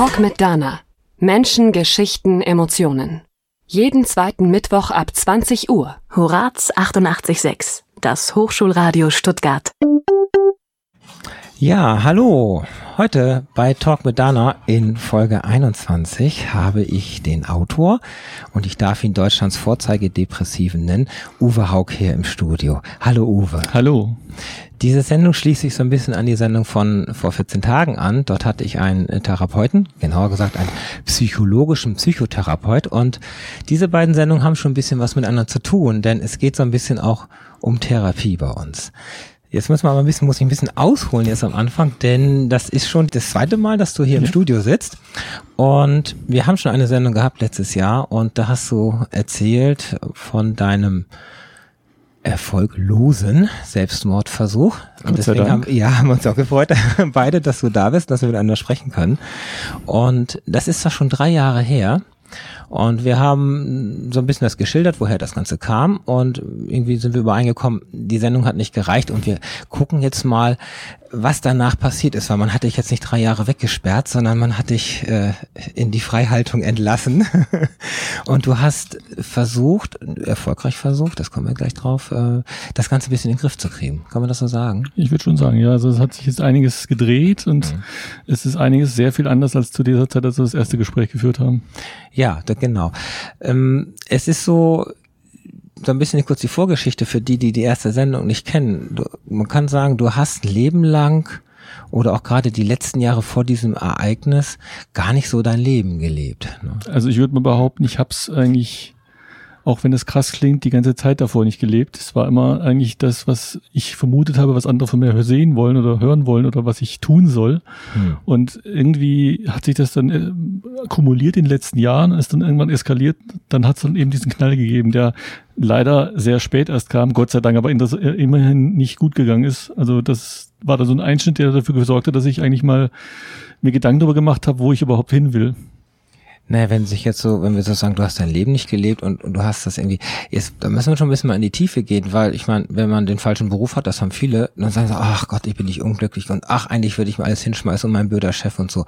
Talk mit Dana. Menschen, Geschichten, Emotionen. Jeden zweiten Mittwoch ab 20 Uhr. Horaz 88.6, das Hochschulradio Stuttgart. Ja, hallo. Heute bei Talk mit Dana in Folge 21 habe ich den Autor und ich darf ihn Deutschlands Vorzeigedepressiven nennen, Uwe Haug hier im Studio. Hallo Uwe. Hallo. Diese Sendung schließt sich so ein bisschen an die Sendung von vor 14 Tagen an. Dort hatte ich einen Therapeuten, genauer gesagt einen psychologischen Psychotherapeut und diese beiden Sendungen haben schon ein bisschen was miteinander zu tun, denn es geht so ein bisschen auch um Therapie bei uns. Jetzt müssen wir aber ein bisschen, muss ich ein bisschen ausholen jetzt am Anfang, denn das ist schon das zweite Mal, dass du hier im Studio sitzt. Und wir haben schon eine Sendung gehabt letztes Jahr und da hast du erzählt von deinem erfolglosen Selbstmordversuch. Und deswegen haben, ja, haben wir uns auch gefreut, beide, dass du da bist, dass wir miteinander sprechen können. Und das ist doch schon drei Jahre her. Und wir haben so ein bisschen das geschildert, woher das Ganze kam. Und irgendwie sind wir übereingekommen, die Sendung hat nicht gereicht. Und wir gucken jetzt mal, was danach passiert ist, weil man hat dich jetzt nicht drei Jahre weggesperrt, sondern man hat dich äh, in die Freihaltung entlassen. und du hast versucht, erfolgreich versucht, das kommen wir gleich drauf, äh, das Ganze ein bisschen in den Griff zu kriegen. Kann man das so sagen? Ich würde schon sagen, ja. Also es hat sich jetzt einiges gedreht und mhm. es ist einiges sehr viel anders als zu dieser Zeit, als wir das erste Gespräch geführt haben. Ja, da, genau. Ähm, es ist so, so ein bisschen kurz die Vorgeschichte für die, die die erste Sendung nicht kennen. Du, man kann sagen, du hast ein Leben lang oder auch gerade die letzten Jahre vor diesem Ereignis gar nicht so dein Leben gelebt. Ne? Also ich würde mal behaupten, ich habe es eigentlich auch wenn es krass klingt, die ganze Zeit davor nicht gelebt. Es war immer eigentlich das, was ich vermutet habe, was andere von mir sehen wollen oder hören wollen oder was ich tun soll. Hm. Und irgendwie hat sich das dann äh, kumuliert in den letzten Jahren, ist dann irgendwann eskaliert. Dann hat es dann eben diesen Knall gegeben, der leider sehr spät erst kam, Gott sei Dank, aber äh, immerhin nicht gut gegangen ist. Also das war da so ein Einschnitt, der dafür gesorgt hat, dass ich eigentlich mal mir Gedanken darüber gemacht habe, wo ich überhaupt hin will. Naja, wenn sich jetzt so, wenn wir so sagen, du hast dein Leben nicht gelebt und, und du hast das irgendwie, jetzt, da müssen wir schon ein bisschen mal in die Tiefe gehen, weil ich meine, wenn man den falschen Beruf hat, das haben viele, dann sagen sie, ach Gott, ich bin nicht unglücklich und ach, eigentlich würde ich mir alles hinschmeißen und mein blöder Chef und so.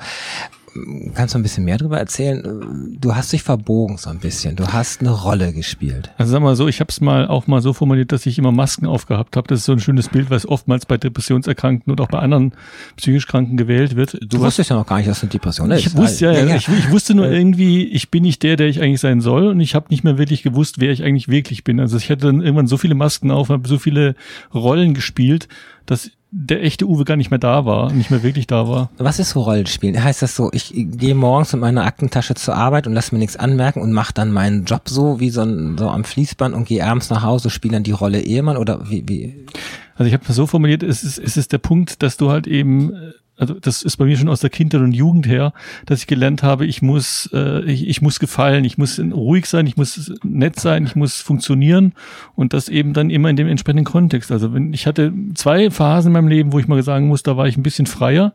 Kannst du ein bisschen mehr darüber erzählen? Du hast dich verbogen so ein bisschen. Du hast eine Rolle gespielt. Also sag mal so, ich habe es mal auch mal so formuliert, dass ich immer Masken aufgehabt habe. Das ist so ein schönes Bild, was oftmals bei Depressionserkrankten und auch bei anderen psychisch Kranken gewählt wird. Du, du wusstest ja noch gar nicht, dass eine Depression ist. Ich wusste ja, ja, ja. Ich, ich, wusste nur irgendwie, ich bin nicht der, der ich eigentlich sein soll und ich habe nicht mehr wirklich gewusst, wer ich eigentlich wirklich bin. Also ich hatte dann irgendwann so viele Masken auf, habe so viele Rollen gespielt, dass der echte Uwe gar nicht mehr da war, nicht mehr wirklich da war. Was ist so Rollenspielen? Heißt das so, ich gehe morgens mit meiner Aktentasche zur Arbeit und lasse mir nichts anmerken und mache dann meinen Job so wie so, ein, so am Fließband und gehe abends nach Hause, spiele dann die Rolle Ehemann oder wie? wie? Also ich habe das so formuliert, es ist, es ist der Punkt, dass du halt eben äh, also das ist bei mir schon aus der Kindheit und Jugend her, dass ich gelernt habe, ich muss, äh, ich, ich muss gefallen, ich muss ruhig sein, ich muss nett sein, ich muss funktionieren und das eben dann immer in dem entsprechenden Kontext. Also wenn ich hatte zwei Phasen in meinem Leben, wo ich mal sagen muss, da war ich ein bisschen freier.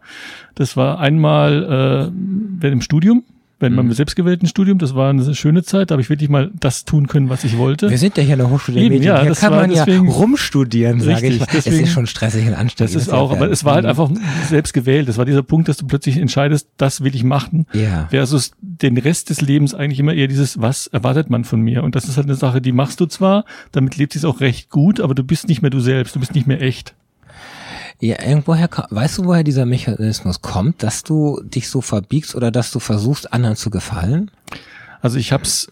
Das war einmal äh, im Studium, bei meinem mhm. selbstgewählten Studium. Das war eine schöne Zeit. Da habe ich wirklich mal das tun können, was ich wollte. Wir sind ja hier in der Hochschule Eben, Medien. Ja, hier kann man deswegen, ja rumstudieren, sage ich mal. Deswegen, es ist schon stressig und anstrengend. Das ist auch, aber es war halt einfach selbst gewählt. Das war dieser Punkt, dass du plötzlich entscheidest, das will ich machen. Ja. Versus den Rest des Lebens eigentlich immer eher dieses, was erwartet man von mir? Und das ist halt eine Sache, die machst du zwar, damit lebt es auch recht gut, aber du bist nicht mehr du selbst, du bist nicht mehr echt. Ja, irgendwoher, weißt du, woher dieser Mechanismus kommt, dass du dich so verbiegst oder dass du versuchst, anderen zu gefallen? Also ich habe es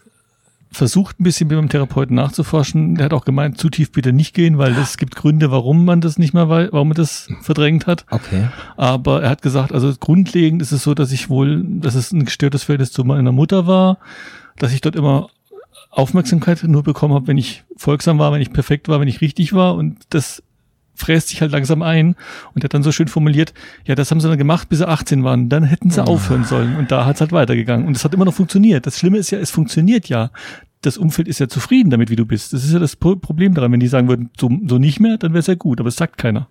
versucht, ein bisschen mit dem Therapeuten nachzuforschen. Der hat auch gemeint, zu tief bitte nicht gehen, weil es gibt Gründe, warum man das nicht mehr weiß, warum man das verdrängt hat. Okay. Aber er hat gesagt, also grundlegend ist es so, dass ich wohl, dass es ein gestörtes Verhältnis zu meiner Mutter war, dass ich dort immer Aufmerksamkeit nur bekommen habe, wenn ich folgsam war, wenn ich perfekt war, wenn ich richtig war und das fräst sich halt langsam ein und er hat dann so schön formuliert, ja, das haben sie dann gemacht, bis sie 18 waren, dann hätten sie oh. aufhören sollen und da hat's halt weitergegangen und es hat immer noch funktioniert. Das Schlimme ist ja, es funktioniert ja. Das Umfeld ist ja zufrieden damit, wie du bist. Das ist ja das Problem daran. Wenn die sagen würden, so, so nicht mehr, dann wäre es ja gut, aber es sagt keiner.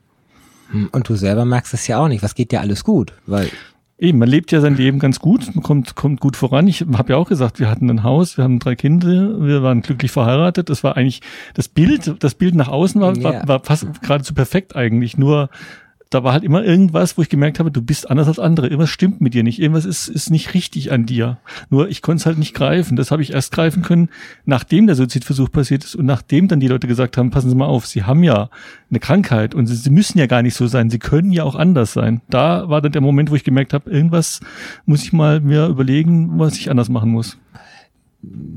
Hm, und du selber merkst es ja auch nicht. Was geht dir alles gut? Weil Eben, man lebt ja sein Leben ganz gut, man kommt, kommt gut voran. Ich habe ja auch gesagt, wir hatten ein Haus, wir haben drei Kinder, wir waren glücklich verheiratet. Das war eigentlich das Bild, das Bild nach außen war, war, war fast geradezu perfekt eigentlich. Nur da war halt immer irgendwas, wo ich gemerkt habe, du bist anders als andere. Irgendwas stimmt mit dir nicht. Irgendwas ist, ist nicht richtig an dir. Nur ich konnte es halt nicht greifen. Das habe ich erst greifen können, nachdem der Suizidversuch passiert ist und nachdem dann die Leute gesagt haben, passen Sie mal auf, Sie haben ja eine Krankheit und Sie, Sie müssen ja gar nicht so sein. Sie können ja auch anders sein. Da war dann der Moment, wo ich gemerkt habe, irgendwas muss ich mal mir überlegen, was ich anders machen muss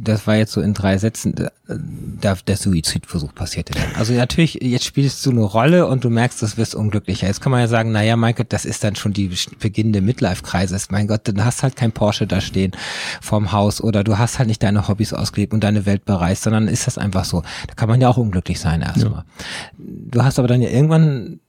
das war jetzt so in drei Sätzen, da der Suizidversuch passierte dann. Also natürlich, jetzt spielst du eine Rolle und du merkst, das wirst unglücklicher. Jetzt kann man ja sagen, naja, Michael, das ist dann schon die beginnende Midlife-Kreise. Mein Gott, dann hast halt kein Porsche da stehen vorm Haus oder du hast halt nicht deine Hobbys ausgelebt und deine Welt bereist, sondern ist das einfach so. Da kann man ja auch unglücklich sein erstmal. Ja. Du hast aber dann ja irgendwann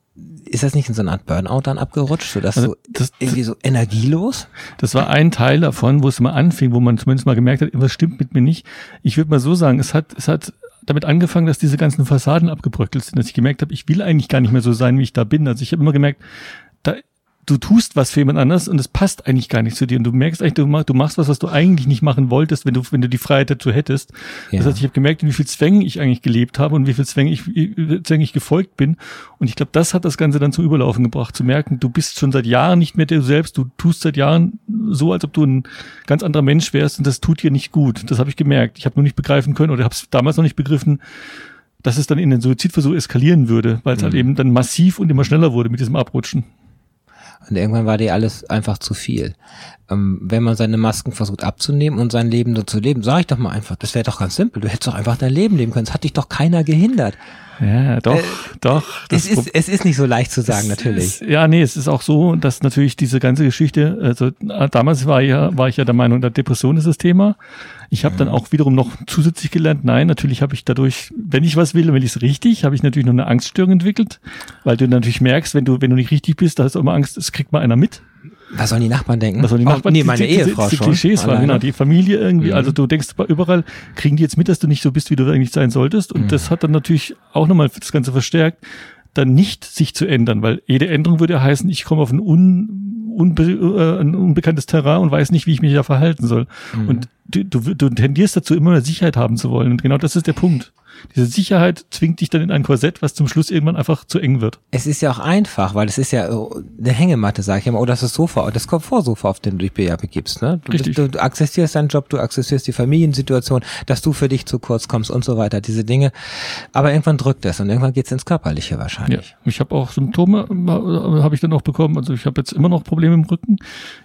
ist das nicht in so eine Art Burnout dann abgerutscht, sodass also das, du irgendwie so energielos? Das war ein Teil davon, wo es mal anfing, wo man zumindest mal gemerkt hat, was stimmt mit mir nicht. Ich würde mal so sagen, es hat, es hat damit angefangen, dass diese ganzen Fassaden abgebröckelt sind, dass ich gemerkt habe, ich will eigentlich gar nicht mehr so sein, wie ich da bin. Also ich habe immer gemerkt, du tust was für jemand anders und es passt eigentlich gar nicht zu dir und du merkst eigentlich, du, mach, du machst was, was du eigentlich nicht machen wolltest, wenn du, wenn du die Freiheit dazu hättest. Ja. Das heißt, ich habe gemerkt, wie viel Zwängen ich eigentlich gelebt habe und wie viel Zwängen ich, Zwängen ich gefolgt bin. Und ich glaube, das hat das Ganze dann zum Überlaufen gebracht, zu merken, du bist schon seit Jahren nicht mehr du selbst, du tust seit Jahren so, als ob du ein ganz anderer Mensch wärst und das tut dir nicht gut. Das habe ich gemerkt. Ich habe nur nicht begreifen können oder habe es damals noch nicht begriffen, dass es dann in den Suizidversuch eskalieren würde, weil es mhm. halt eben dann massiv und immer schneller wurde mit diesem Abrutschen. Und irgendwann war dir alles einfach zu viel. Ähm, wenn man seine Masken versucht abzunehmen und sein Leben so zu leben, sag ich doch mal einfach, das wäre doch ganz simpel. Du hättest doch einfach dein Leben leben können. Es hat dich doch keiner gehindert. Ja, doch, äh, doch. Es ist, es ist nicht so leicht zu sagen, natürlich. Ist, ja, nee, es ist auch so, dass natürlich diese ganze Geschichte, also damals war ja, war ich ja der Meinung, der Depression ist das Thema. Ich habe mhm. dann auch wiederum noch zusätzlich gelernt, nein, natürlich habe ich dadurch, wenn ich was will, will ich es richtig, habe ich natürlich noch eine Angststörung entwickelt, weil du natürlich merkst, wenn du, wenn du nicht richtig bist, da hast du immer Angst, es kriegt mal einer mit. Was sollen die Nachbarn denken? Was sollen die Nachbarn? Oh, nee, meine die, Ehefrau die, die, die Klischees waren, genau, die Familie irgendwie. Mhm. Also du denkst überall, kriegen die jetzt mit, dass du nicht so bist, wie du eigentlich sein solltest. Und mhm. das hat dann natürlich auch nochmal das Ganze verstärkt, dann nicht sich zu ändern, weil jede Änderung würde ja heißen, ich komme auf ein, un, unbe, äh, ein unbekanntes Terrain und weiß nicht, wie ich mich da verhalten soll. Mhm. Und du, du, du tendierst dazu, immer eine Sicherheit haben zu wollen. Und genau das ist der Punkt. Diese Sicherheit zwingt dich dann in ein Korsett, was zum Schluss irgendwann einfach zu eng wird. Es ist ja auch einfach, weil es ist ja eine Hängematte, sag ich immer, oder das ist Sofa, das Komfortsofa, auf dem du dich begibst. Ne? Du, Richtig. Du, du akzeptierst deinen Job, du akzeptierst die Familiensituation, dass du für dich zu kurz kommst und so weiter, diese Dinge. Aber irgendwann drückt es und irgendwann geht's ins Körperliche wahrscheinlich. Ja, ich habe auch Symptome, äh, habe ich dann auch bekommen. Also ich habe jetzt immer noch Probleme im Rücken.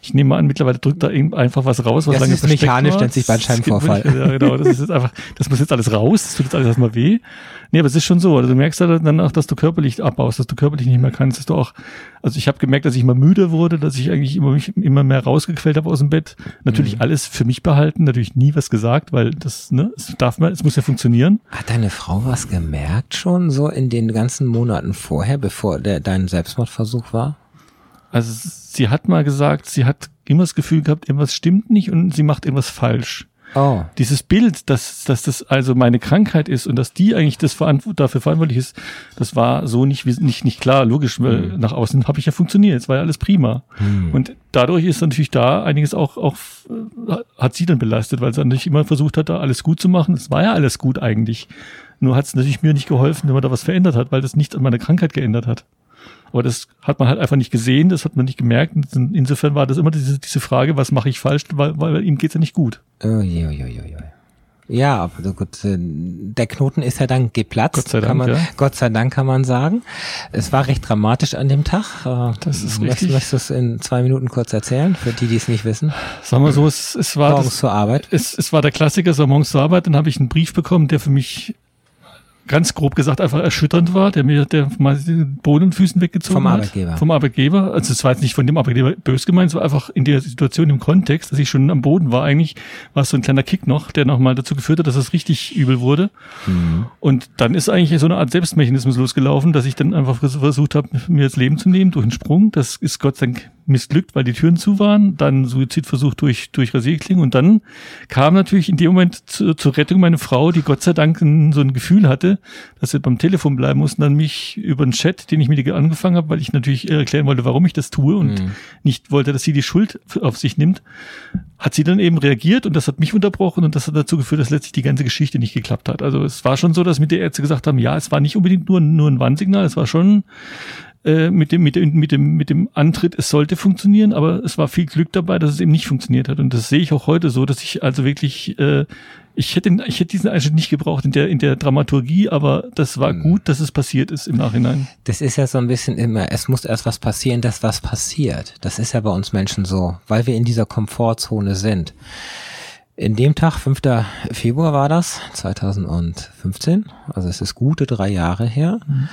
Ich nehme mal an, mittlerweile drückt da einfach was raus, was das lange ist mechanisch, nennt sich Bandscheibenvorfall. Ja, genau. Das ist jetzt einfach, das muss jetzt alles raus, das tut jetzt alles erstmal weh. Nee, aber es ist schon so. Also du merkst ja dann auch, dass du körperlich abbaust, dass du körperlich nicht mehr kannst, dass du auch, also ich habe gemerkt, dass ich immer müde wurde, dass ich eigentlich immer, mich immer mehr rausgequält habe aus dem Bett. Natürlich mhm. alles für mich behalten, natürlich nie was gesagt, weil das, ne, es darf man, es muss ja funktionieren. Hat deine Frau was gemerkt schon so in den ganzen Monaten vorher, bevor der, dein Selbstmordversuch war? Also sie hat mal gesagt, sie hat immer das Gefühl gehabt, irgendwas stimmt nicht und sie macht irgendwas falsch. Oh. Dieses Bild, dass, dass das also meine Krankheit ist und dass die eigentlich das verantwort dafür verantwortlich ist, das war so nicht, nicht, nicht klar, logisch, weil mhm. nach außen habe ich ja funktioniert, es war ja alles prima. Mhm. Und dadurch ist natürlich da einiges auch, auch, äh, hat sie dann belastet, weil sie natürlich immer versucht hat, da alles gut zu machen. Es war ja alles gut eigentlich. Nur hat es natürlich mir nicht geholfen, wenn man da was verändert hat, weil das nicht an meiner Krankheit geändert hat. Aber das hat man halt einfach nicht gesehen, das hat man nicht gemerkt. Insofern war das immer diese, diese Frage, was mache ich falsch, weil, weil ihm geht's ja nicht gut. Oh, je, je, je, je. Ja, aber gut, äh, der Knoten ist ja dann geplatzt. Gott sei Dank, man, ja. Gott sei Dank kann man sagen. Es war recht dramatisch an dem Tag. Äh, das ist richtig. Möchtest du es in zwei Minuten kurz erzählen, für die, die es nicht wissen? Sagen wir so, es, es war morgens das, zur Arbeit. Es, es war der Klassiker, so morgens zur Arbeit. Dann habe ich einen Brief bekommen, der für mich ganz grob gesagt einfach erschütternd war, der mir der mal den Boden und Füßen weggezogen vom Arbeitgeber. hat. Vom Arbeitgeber. Also es war jetzt nicht von dem Arbeitgeber bös gemeint, es war einfach in der Situation, im Kontext, dass ich schon am Boden war eigentlich, war es so ein kleiner Kick noch, der nochmal dazu geführt hat, dass es richtig übel wurde. Mhm. Und dann ist eigentlich so eine Art Selbstmechanismus losgelaufen, dass ich dann einfach versucht habe, mir das Leben zu nehmen durch einen Sprung. Das ist Gott sei Dank missglückt, weil die Türen zu waren, dann Suizidversuch durch, durch Rasierklingen und dann kam natürlich in dem Moment zu, zur Rettung meine Frau, die Gott sei Dank so ein Gefühl hatte, dass sie beim Telefon bleiben mussten, dann mich über einen Chat, den ich mit ihr angefangen habe, weil ich natürlich erklären wollte, warum ich das tue und mhm. nicht wollte, dass sie die Schuld auf sich nimmt, hat sie dann eben reagiert und das hat mich unterbrochen und das hat dazu geführt, dass letztlich die ganze Geschichte nicht geklappt hat. Also es war schon so, dass mit der Ärzte gesagt haben, ja, es war nicht unbedingt nur, nur ein Warnsignal, es war schon äh, mit dem, mit dem, mit dem, mit dem Antritt, es sollte funktionieren, aber es war viel Glück dabei, dass es eben nicht funktioniert hat. Und das sehe ich auch heute so, dass ich also wirklich, äh, ich hätte, ich hätte diesen Einschnitt nicht gebraucht in der, in der Dramaturgie, aber das war mhm. gut, dass es passiert ist im Nachhinein. Das ist ja so ein bisschen immer, es muss erst was passieren, dass was passiert. Das ist ja bei uns Menschen so, weil wir in dieser Komfortzone sind. In dem Tag, 5. Februar war das, 2015, also es ist gute drei Jahre her, mhm.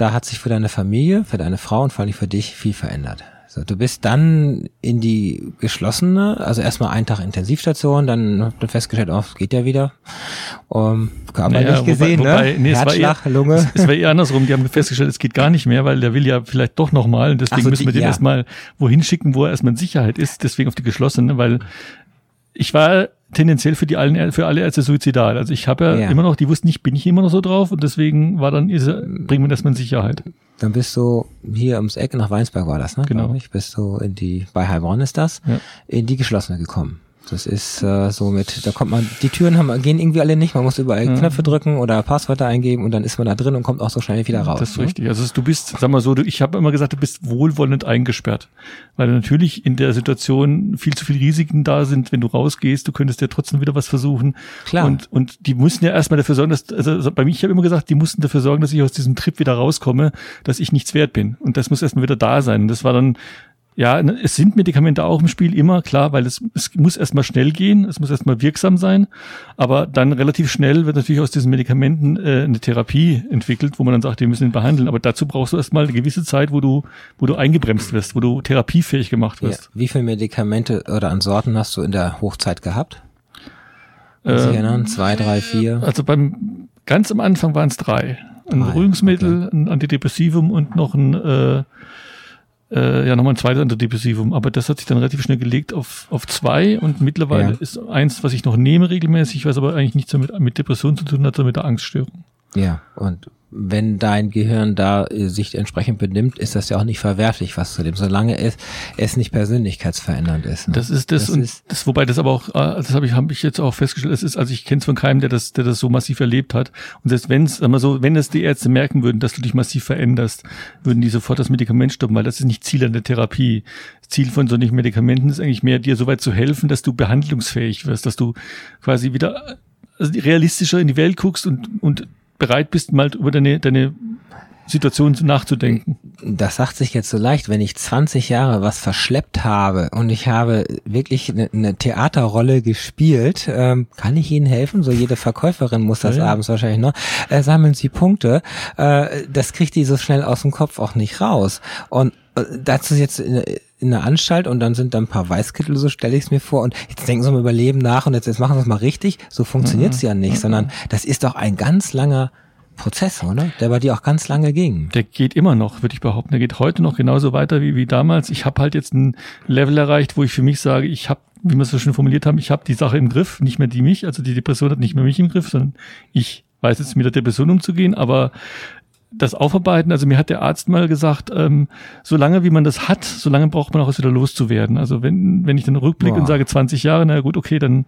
Da hat sich für deine Familie, für deine Frau und vor allem für dich viel verändert. So, du bist dann in die geschlossene, also erstmal einen Tag Intensivstation, dann habt ihr festgestellt, oh, geht ja wieder. Um, körperlich naja, gesehen, wobei, ne? wobei, ne? Nee, Herzschlag, eher, Lunge. Es, es war eher andersrum. Die haben festgestellt, es geht gar nicht mehr, weil der will ja vielleicht doch nochmal. Und deswegen so, müssen wir den ja. erstmal wohin schicken, wo er erstmal in Sicherheit ist. Deswegen auf die geschlossene, weil ich war tendenziell für die allen für alle Ärzte suizidal. Also ich habe ja, ja, immer noch, die wussten nicht, bin ich immer noch so drauf und deswegen war dann, bringen wir das mal in Sicherheit. Dann bist du hier ums Eck nach Weinsberg war das, ne? Genau. Ich, bist du in die, bei Heilbronn ist das, ja. in die geschlossene gekommen. Das ist äh, so mit, da kommt man, die Türen haben, gehen irgendwie alle nicht, man muss überall ja. Knöpfe drücken oder Passwörter eingeben und dann ist man da drin und kommt auch so schnell wieder raus. Das ist ne? richtig. Also du bist, sag mal so, du, ich habe immer gesagt, du bist wohlwollend eingesperrt. Weil natürlich in der Situation viel zu viele Risiken da sind, wenn du rausgehst, du könntest ja trotzdem wieder was versuchen. Klar. Und, und die mussten ja erstmal dafür sorgen, dass, also bei mir, ich habe immer gesagt, die mussten dafür sorgen, dass ich aus diesem Trip wieder rauskomme, dass ich nichts wert bin. Und das muss erstmal wieder da sein. Und das war dann ja, ne, es sind Medikamente auch im Spiel immer, klar, weil es, es muss erstmal schnell gehen, es muss erstmal wirksam sein, aber dann relativ schnell wird natürlich aus diesen Medikamenten äh, eine Therapie entwickelt, wo man dann sagt, wir müssen ihn behandeln. Aber dazu brauchst du erstmal eine gewisse Zeit, wo du, wo du eingebremst wirst, wo du therapiefähig gemacht wirst. Ja. Wie viele Medikamente oder an Sorten hast du in der Hochzeit gehabt? Äh, erinnern? Zwei, drei, vier? Also beim ganz am Anfang waren es drei. Ein Beruhigungsmittel, okay. ein Antidepressivum und noch ein äh, äh, ja nochmal ein zweites Antidepressivum, aber das hat sich dann relativ schnell gelegt auf, auf zwei und mittlerweile ja. ist eins, was ich noch nehme regelmäßig, was aber eigentlich nichts mit, mit Depression zu tun hat, sondern mit der Angststörung. Ja, und wenn dein Gehirn da äh, sich entsprechend benimmt, ist das ja auch nicht verwerflich, was zu dem, solange es, es nicht persönlichkeitsverändernd ist. Ne? Das ist das, das und ist das, wobei das aber auch, äh, das habe ich, habe ich jetzt auch festgestellt, es ist, also ich kenne es von keinem, der das, der das so massiv erlebt hat. Und selbst wenn es, sag mal so, wenn es die Ärzte merken würden, dass du dich massiv veränderst, würden die sofort das Medikament stoppen, weil das ist nicht Ziel an der Therapie. Ziel von solchen Medikamenten ist eigentlich mehr, dir so weit zu helfen, dass du behandlungsfähig wirst, dass du quasi wieder also realistischer in die Welt guckst und, und bereit bist, mal über deine, deine Situation nachzudenken. Das sagt sich jetzt so leicht, wenn ich 20 Jahre was verschleppt habe und ich habe wirklich eine, eine Theaterrolle gespielt, ähm, kann ich Ihnen helfen? So jede Verkäuferin muss das ja, abends wahrscheinlich noch. Äh, sammeln Sie Punkte. Äh, das kriegt die so schnell aus dem Kopf auch nicht raus. Und äh, dazu jetzt in, der Anstalt und dann sind da ein paar Weißkittel, so stelle ich es mir vor. Und jetzt denken sie mal über Leben nach und jetzt, jetzt machen sie es mal richtig. So funktioniert es mhm. ja nicht, mhm. sondern das ist doch ein ganz langer Prozess, oder? Der bei dir auch ganz lange ging. Der geht immer noch, würde ich behaupten. Der geht heute noch genauso weiter wie, wie damals. Ich habe halt jetzt ein Level erreicht, wo ich für mich sage, ich habe, wie wir es so schön formuliert haben, ich habe die Sache im Griff, nicht mehr die mich. Also die Depression hat nicht mehr mich im Griff, sondern ich weiß jetzt mit der Depression umzugehen, aber das Aufarbeiten, also mir hat der Arzt mal gesagt, ähm, solange wie man das hat, solange braucht man auch es wieder loszuwerden. Also wenn, wenn ich dann rückblicke und sage 20 Jahre, na gut, okay, dann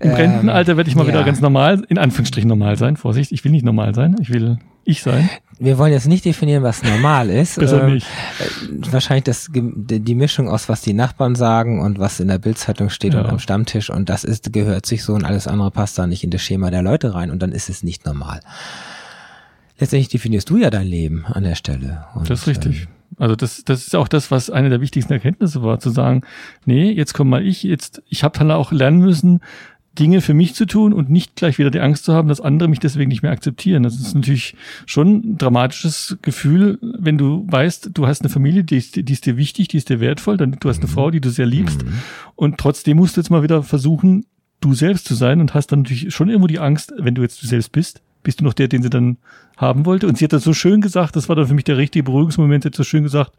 im ähm, Rentenalter werde ich mal ja. wieder ganz normal, in Anführungsstrichen normal sein. Vorsicht, ich will nicht normal sein, ich will ich sein. Wir wollen jetzt nicht definieren, was normal ist. Besser ähm, nicht. Äh, wahrscheinlich das, die Mischung aus, was die Nachbarn sagen und was in der Bildzeitung steht ja. und am Stammtisch und das ist, gehört sich so und alles andere passt da nicht in das Schema der Leute rein und dann ist es nicht normal letztendlich definierst du ja dein Leben an der Stelle. Und, das ist richtig. Ähm, also das, das ist auch das, was eine der wichtigsten Erkenntnisse war, zu sagen, nee, jetzt komm mal ich, jetzt, ich habe dann auch lernen müssen, Dinge für mich zu tun und nicht gleich wieder die Angst zu haben, dass andere mich deswegen nicht mehr akzeptieren. Das ist natürlich schon ein dramatisches Gefühl, wenn du weißt, du hast eine Familie, die ist, die ist dir wichtig, die ist dir wertvoll, dann du hast eine mhm. Frau, die du sehr liebst mhm. und trotzdem musst du jetzt mal wieder versuchen, du selbst zu sein und hast dann natürlich schon irgendwo die Angst, wenn du jetzt du selbst bist, bist du noch der, den sie dann haben wollte? Und sie hat das so schön gesagt, das war dann für mich der richtige Beruhigungsmoment, sie hat so schön gesagt,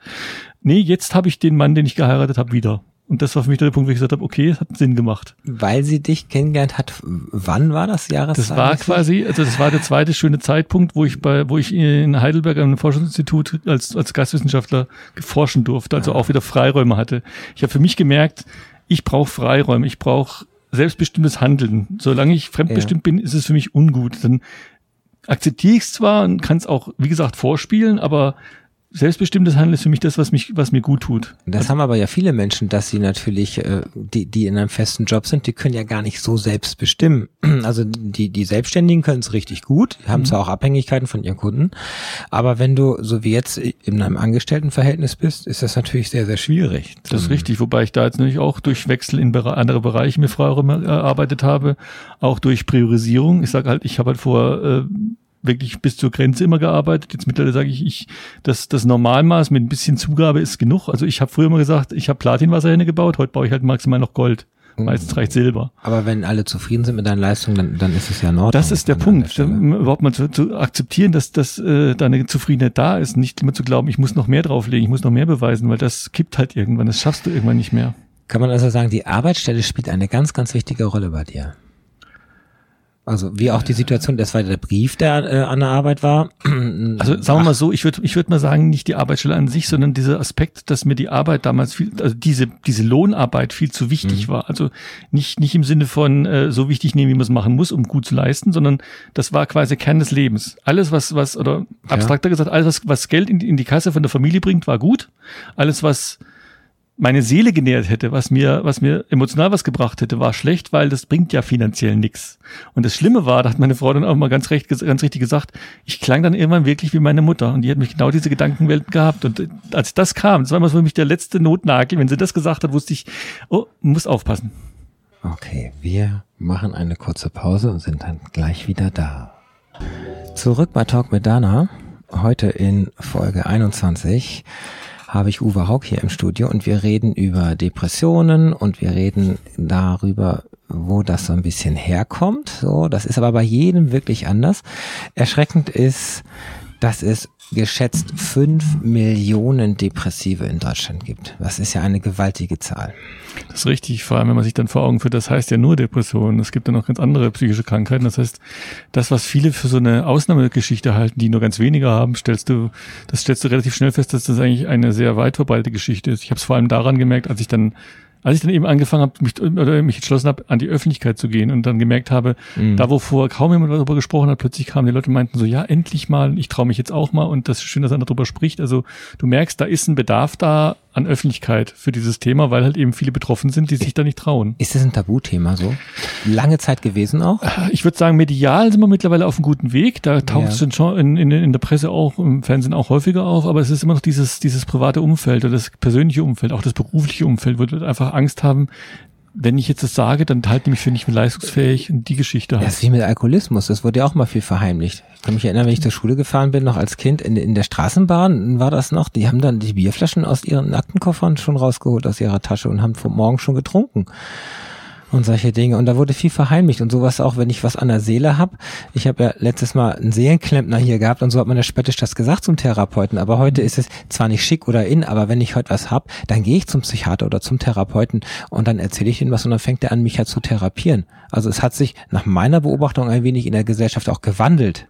nee, jetzt habe ich den Mann, den ich geheiratet habe, wieder. Und das war für mich der Punkt, wo ich gesagt habe, okay, es hat Sinn gemacht. Weil sie dich kennengelernt hat, wann war das Jahreszeit? Das war quasi, also das war der zweite schöne Zeitpunkt, wo ich bei, wo ich in Heidelberg am Forschungsinstitut als, als Gastwissenschaftler forschen durfte, also auch wieder Freiräume hatte. Ich habe für mich gemerkt, ich brauche Freiräume, ich brauche selbstbestimmtes Handeln. Solange ich fremdbestimmt ja. bin, ist es für mich ungut. Dann akzeptiere ich es zwar und kann es auch, wie gesagt, vorspielen, aber selbstbestimmtes Handeln ist für mich das, was mich, was mir gut tut. Das haben aber ja viele Menschen, dass sie natürlich, äh, die, die in einem festen Job sind, die können ja gar nicht so selbst bestimmen. Also die, die Selbstständigen können es richtig gut, haben mhm. zwar auch Abhängigkeiten von ihren Kunden, aber wenn du so wie jetzt in einem Angestelltenverhältnis bist, ist das natürlich sehr, sehr schwierig. Das ist richtig, wobei ich da jetzt natürlich auch durch Wechsel in andere Bereiche mir früher erarbeitet habe, auch durch Priorisierung. Ich sage halt, ich habe halt vor äh, wirklich bis zur Grenze immer gearbeitet. Jetzt mittlerweile sage ich, ich das, das Normalmaß mit ein bisschen Zugabe ist genug. Also ich habe früher immer gesagt, ich habe Platinwasserhähne gebaut, heute baue ich halt maximal noch Gold. Mhm. Meistens reicht Silber. Aber wenn alle zufrieden sind mit deinen Leistungen, dann, dann ist es ja in Ordnung. Das ist der Punkt. Überhaupt mal zu, zu akzeptieren, dass, dass äh, da eine Zufriedenheit da ist. Nicht immer zu glauben, ich muss noch mehr drauflegen, ich muss noch mehr beweisen, weil das kippt halt irgendwann. Das schaffst du irgendwann nicht mehr. Kann man also sagen, die Arbeitsstelle spielt eine ganz, ganz wichtige Rolle bei dir. Also wie auch die Situation, das war der Brief, der äh, an der Arbeit war. Also sagen wir mal so, ich würde ich würde mal sagen, nicht die Arbeitsstelle an sich, sondern dieser Aspekt, dass mir die Arbeit damals viel, also diese diese Lohnarbeit viel zu wichtig mhm. war. Also nicht nicht im Sinne von äh, so wichtig nehmen, wie man es machen muss, um gut zu leisten, sondern das war quasi Kern des Lebens. Alles was was oder abstrakter ja. gesagt, alles was was Geld in, in die Kasse von der Familie bringt, war gut. Alles was meine Seele genährt hätte, was mir, was mir emotional was gebracht hätte, war schlecht, weil das bringt ja finanziell nichts. Und das Schlimme war, da hat meine Frau dann auch mal ganz recht, ganz richtig gesagt, ich klang dann irgendwann wirklich wie meine Mutter. Und die hat mich genau diese Gedankenwelten gehabt. Und als das kam, das war immer für mich der letzte Notnagel. Wenn sie das gesagt hat, wusste ich, oh, muss aufpassen. Okay, wir machen eine kurze Pause und sind dann gleich wieder da. Zurück bei Talk mit Dana. Heute in Folge 21 habe ich Uwe Haug hier im Studio und wir reden über Depressionen und wir reden darüber, wo das so ein bisschen herkommt. So, das ist aber bei jedem wirklich anders. Erschreckend ist, dass es geschätzt fünf Millionen Depressive in Deutschland gibt. Das ist ja eine gewaltige Zahl. Das ist richtig, vor allem wenn man sich dann vor Augen führt, das heißt ja nur Depression. Es gibt ja noch ganz andere psychische Krankheiten. Das heißt, das, was viele für so eine Ausnahmegeschichte halten, die nur ganz wenige haben, stellst du, das stellst du relativ schnell fest, dass das eigentlich eine sehr weit verbreitete Geschichte ist. Ich habe es vor allem daran gemerkt, als ich dann als ich dann eben angefangen habe, mich oder mich entschlossen habe, an die Öffentlichkeit zu gehen und dann gemerkt habe, mhm. da wo vorher kaum jemand darüber gesprochen hat, plötzlich kamen die Leute und meinten so, ja, endlich mal, ich traue mich jetzt auch mal und das ist schön, dass einer darüber spricht. Also du merkst, da ist ein Bedarf da an Öffentlichkeit für dieses Thema, weil halt eben viele betroffen sind, die sich da nicht trauen. Ist das ein Tabuthema so? Lange Zeit gewesen auch? Ich würde sagen, medial sind wir mittlerweile auf einem guten Weg. Da taucht es schon in, in, in der Presse auch, im Fernsehen auch häufiger auf, aber es ist immer noch dieses, dieses private Umfeld oder das persönliche Umfeld, auch das berufliche Umfeld, wo wir einfach Angst haben, wenn ich jetzt das sage, dann halte ich mich für nicht mehr leistungsfähig und die Geschichte halt. Das ist wie mit Alkoholismus, das wurde ja auch mal viel verheimlicht. Ich kann mich erinnern, wenn ich zur Schule gefahren bin, noch als Kind in, in der Straßenbahn war das noch, die haben dann die Bierflaschen aus ihren Aktenkoffern schon rausgeholt aus ihrer Tasche und haben vom Morgen schon getrunken und solche Dinge. Und da wurde viel verheimlicht und sowas auch, wenn ich was an der Seele habe. Ich habe ja letztes Mal einen Seelenklempner hier gehabt und so hat man ja spöttisch das gesagt zum Therapeuten. Aber heute ist es zwar nicht schick oder in, aber wenn ich heute was hab, dann gehe ich zum Psychiater oder zum Therapeuten und dann erzähle ich ihm was und dann fängt er an, mich ja zu therapieren. Also es hat sich nach meiner Beobachtung ein wenig in der Gesellschaft auch gewandelt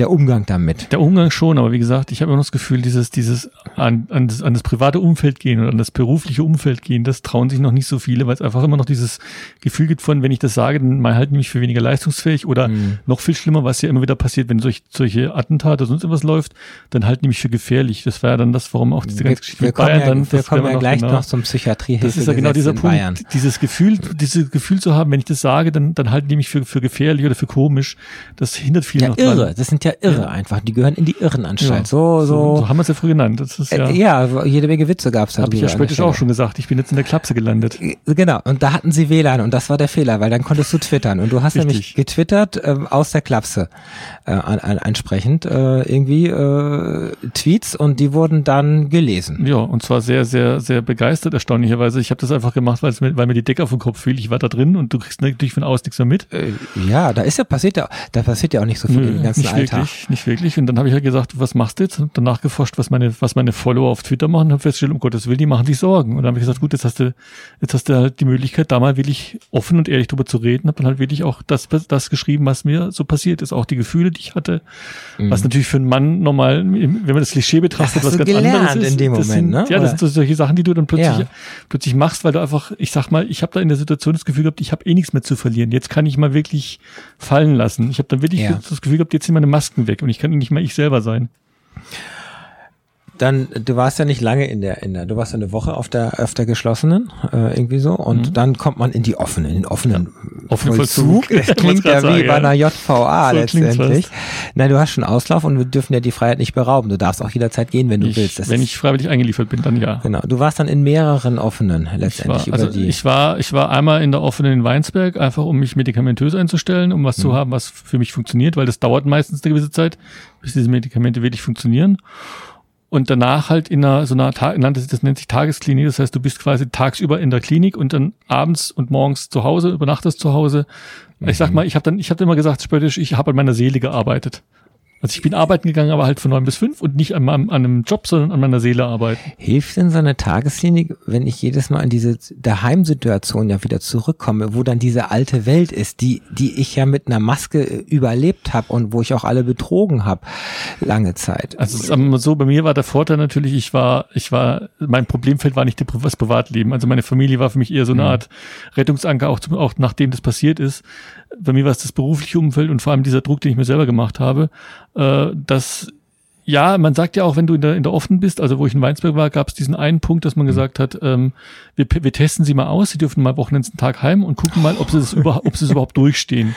der Umgang damit. Der Umgang schon, aber wie gesagt, ich habe immer noch das Gefühl, dieses, dieses an, an, das, an das private Umfeld gehen oder an das berufliche Umfeld gehen, das trauen sich noch nicht so viele, weil es einfach immer noch dieses Gefühl gibt von, wenn ich das sage, dann mal halten mich für weniger leistungsfähig oder mhm. noch viel schlimmer, was ja immer wieder passiert, wenn solch, solche Attentate oder sonst irgendwas läuft, dann halten die mich für gefährlich. Das war ja dann das, warum auch diese ganze Geschichte mit Bayern ja, dann. Wir kommen ja gleich genau, noch zum Psychiatriehilfe. Das ist ja genau dieser Punkt, Bayern. dieses Gefühl, dieses Gefühl zu haben, wenn ich das sage, dann, dann halten die mich für, für gefährlich oder für komisch. Das hindert viele ja, noch irre. Dran. Das sind ja ja irre einfach. Die gehören in die Irrenanstalt. Ja. So, so, so, haben wir es ja früher genannt. Das ist ja, äh, ja jede Menge Witze gab es da. Habe ich ja später auch schon gesagt. Ich bin jetzt in der Klapse gelandet. Äh, genau. Und da hatten sie WLAN und das war der Fehler, weil dann konntest du twittern. Und du hast Richtig. nämlich getwittert ähm, aus der Klapse äh, an, an, entsprechend äh, irgendwie äh, Tweets und die wurden dann gelesen. Ja, und zwar sehr, sehr, sehr begeistert, erstaunlicherweise. Ich habe das einfach gemacht, weil, mir, weil mir die Decke auf den Kopf fiel. Ich war da drin und du kriegst natürlich von außen nichts mehr mit. Äh, ja, da ist ja passiert ja, da passiert ja auch nicht so viel Nö, im ganzen Alltag. Wirklich, nicht wirklich. Und dann habe ich halt gesagt, was machst du jetzt? Und danach geforscht, was meine, was meine Follower auf Twitter machen und habe festgestellt, um Gottes Willen, die machen sich Sorgen. Und dann habe ich gesagt, gut, jetzt hast du, jetzt hast du halt die Möglichkeit, da mal wirklich offen und ehrlich drüber zu reden. Habe dann halt wirklich auch das, das geschrieben, was mir so passiert ist. Auch die Gefühle, die ich hatte. Mhm. Was natürlich für einen Mann normal, wenn man das Klischee betrachtet, was ganz anderes ist. in dem Moment, sind, ne? Ja, das sind so solche Sachen, die du dann plötzlich, ja. plötzlich machst, weil du einfach, ich sag mal, ich habe da in der Situation das Gefühl gehabt, ich habe eh nichts mehr zu verlieren. Jetzt kann ich mal wirklich fallen lassen. Ich habe dann wirklich ja. das Gefühl gehabt, jetzt sind meine Masken weg und ich kann nicht mehr ich selber sein. Dann, du warst ja nicht lange in der, in der, du warst eine Woche auf der, auf der geschlossenen, äh, irgendwie so, und mhm. dann kommt man in die offenen, in den offenen ja, offenen Vollzug. Vollzug. Das klingt ja wie sagen, bei einer JVA so letztendlich. Nein, du hast schon Auslauf und wir dürfen ja die Freiheit nicht berauben. Du darfst auch jederzeit gehen, wenn du ich, willst. Das wenn ich freiwillig eingeliefert bin, dann ja. Genau. Du warst dann in mehreren offenen letztendlich ich war, also Ich war, ich war einmal in der offenen in Weinsberg, einfach um mich medikamentös einzustellen, um was mhm. zu haben, was für mich funktioniert, weil das dauert meistens eine gewisse Zeit, bis diese Medikamente wirklich funktionieren und danach halt in einer so einer das nennt sich Tagesklinik, das heißt, du bist quasi tagsüber in der Klinik und dann abends und morgens zu Hause, übernachtest zu Hause. Mhm. Ich sag mhm. mal, ich habe dann ich habe immer gesagt, spöttisch, ich habe an meiner Seele gearbeitet. Also ich bin arbeiten gegangen, aber halt von neun bis fünf und nicht an, an, an einem Job, sondern an meiner Seele arbeiten. Hilft denn so eine Tagesklinik, wenn ich jedes Mal in diese Daheimsituation ja wieder zurückkomme, wo dann diese alte Welt ist, die, die ich ja mit einer Maske äh, überlebt habe und wo ich auch alle betrogen habe, lange Zeit? Also sagen wir so, bei mir war der Vorteil natürlich, ich war, ich war, mein Problemfeld war nicht das Privatleben. Also meine Familie war für mich eher so eine mhm. Art Rettungsanker, auch, zum, auch nachdem das passiert ist bei mir war es das berufliche Umfeld und vor allem dieser Druck, den ich mir selber gemacht habe, äh, dass ja, man sagt ja auch, wenn du in der, in der Offen bist, also wo ich in Weinsberg war, gab es diesen einen Punkt, dass man mhm. gesagt hat, ähm, wir, wir testen sie mal aus, sie dürfen mal Wochenends einen Tag heim und gucken mal, ob sie ob es überhaupt durchstehen.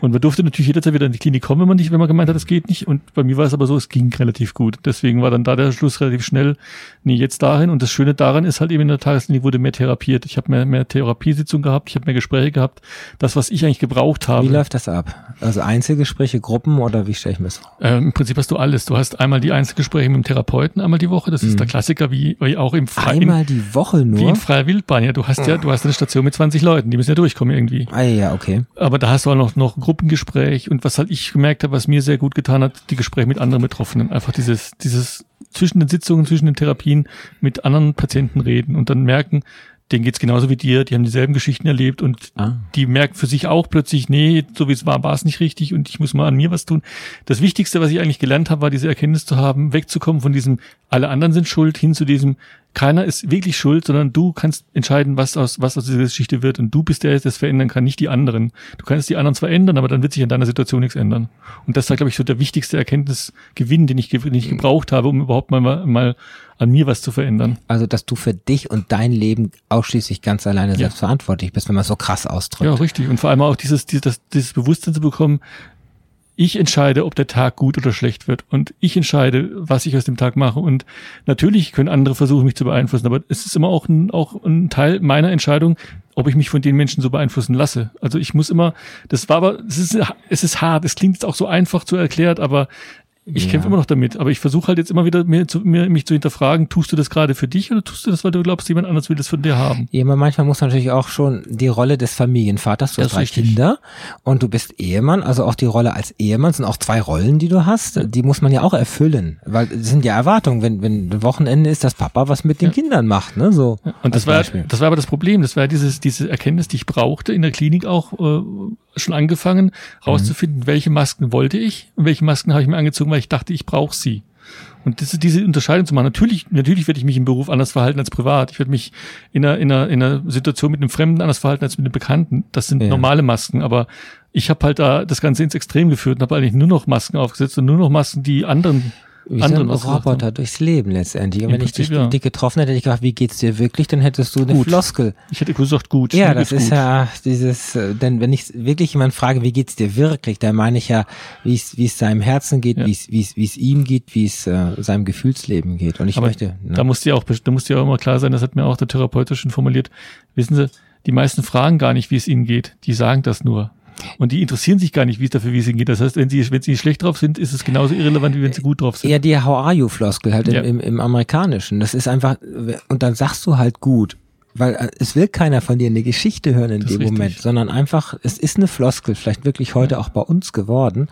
Und man durfte natürlich jederzeit wieder in die Klinik kommen, wenn man nicht, wenn man gemeint hat, es geht nicht. Und bei mir war es aber so, es ging relativ gut. Deswegen war dann da der Schluss relativ schnell, nee, jetzt dahin. Und das Schöne daran ist halt eben in der Tagesklinik wurde mehr therapiert. Ich habe mehr, mehr Therapiesitzungen gehabt, ich habe mehr Gespräche gehabt. Das, was ich eigentlich gebraucht habe. Wie läuft das ab? Also Einzelgespräche, Gruppen oder wie stelle ich mir das vor? Ähm, Im Prinzip hast du alles. Du hast einmal die Einzelgespräche mit dem Therapeuten einmal die Woche. Das ist mhm. der Klassiker, wie, wie auch im Fre Einmal die Woche nur? Wie in freier Wildbahn. Ja, du hast ja, du hast eine Station mit 20 Leuten, die müssen ja durchkommen irgendwie. Ah ja, okay. Aber da hast du auch noch, noch Gruppengespräch und was halt ich gemerkt habe, was mir sehr gut getan hat, die Gespräche mit anderen Betroffenen. Einfach dieses, dieses zwischen den Sitzungen, zwischen den Therapien mit anderen Patienten reden und dann merken, denen geht's genauso wie dir, die haben dieselben Geschichten erlebt und ah. die merken für sich auch plötzlich, nee, so wie es war, war es nicht richtig und ich muss mal an mir was tun. Das Wichtigste, was ich eigentlich gelernt habe, war diese Erkenntnis zu haben, wegzukommen von diesem, alle anderen sind schuld, hin zu diesem, keiner ist wirklich schuld, sondern du kannst entscheiden, was aus, was aus dieser Geschichte wird. Und du bist der, der das verändern kann, nicht die anderen. Du kannst die anderen zwar ändern, aber dann wird sich an deiner Situation nichts ändern. Und das war, glaube ich, so der wichtigste Erkenntnisgewinn, den ich, den ich gebraucht habe, um überhaupt mal, mal an mir was zu verändern. Also, dass du für dich und dein Leben ausschließlich ganz alleine ja. selbst verantwortlich bist, wenn man so krass ausdrückt. Ja, richtig. Und vor allem auch dieses, dieses, dieses Bewusstsein zu bekommen, ich entscheide, ob der Tag gut oder schlecht wird. Und ich entscheide, was ich aus dem Tag mache. Und natürlich können andere versuchen, mich zu beeinflussen, aber es ist immer auch ein, auch ein Teil meiner Entscheidung, ob ich mich von den Menschen so beeinflussen lasse. Also ich muss immer, das war aber, es ist, es ist hart, es klingt jetzt auch so einfach zu erklärt, aber ich ja. kämpfe immer noch damit, aber ich versuche halt jetzt immer wieder mir zu, mir, mich zu hinterfragen, tust du das gerade für dich oder tust du das, weil du glaubst, jemand anders will das von dir haben? Ja, manchmal muss man natürlich auch schon die Rolle des Familienvaters, du hast drei Kinder und du bist Ehemann, also auch die Rolle als Ehemann sind auch zwei Rollen, die du hast, die muss man ja auch erfüllen, weil das sind ja Erwartungen, wenn, wenn Wochenende ist, dass Papa was mit den ja. Kindern macht, ne, so. Und das war, das war aber das Problem, das war dieses, diese Erkenntnis, die ich brauchte in der Klinik auch, äh, schon angefangen, rauszufinden, mhm. welche Masken wollte ich und welche Masken habe ich mir angezogen, weil ich dachte, ich brauche sie. Und das, diese Unterscheidung zu machen, natürlich, natürlich werde ich mich im Beruf anders verhalten als privat. Ich werde mich in einer, in, einer, in einer Situation mit einem Fremden anders verhalten als mit einem Bekannten. Das sind ja. normale Masken, aber ich habe halt da das Ganze ins Extrem geführt und habe eigentlich nur noch Masken aufgesetzt und nur noch Masken, die anderen wie so ein Roboter durchs Leben letztendlich. Und wenn ich dich ja. dick getroffen hätte, hätte ich gedacht, wie geht's dir wirklich, dann hättest du eine gut. Floskel. Ich hätte gesagt, gut. Ja, das ist gut. ja dieses, äh, denn wenn ich wirklich jemand frage, wie geht's dir wirklich, dann meine ich ja, wie es wie es seinem Herzen geht, ja. wie es wie es wie es ihm geht, wie es äh, seinem Gefühlsleben geht. Und ich Aber möchte. Ne? Da muss dir auch, da muss dir auch immer klar sein, das hat mir auch der Therapeut schon formuliert. Wissen Sie, die meisten fragen gar nicht, wie es ihnen geht. Die sagen das nur. Und die interessieren sich gar nicht, wie es dafür wie es ihnen geht. Das heißt, wenn sie, wenn sie schlecht drauf sind, ist es genauso irrelevant, wie wenn sie gut drauf sind. Ja, die How are you Floskel halt ja. im, im, im Amerikanischen. Das ist einfach, und dann sagst du halt gut weil äh, es will keiner von dir eine Geschichte hören in dem Moment, sondern einfach, es ist eine Floskel, vielleicht wirklich heute ja. auch bei uns geworden.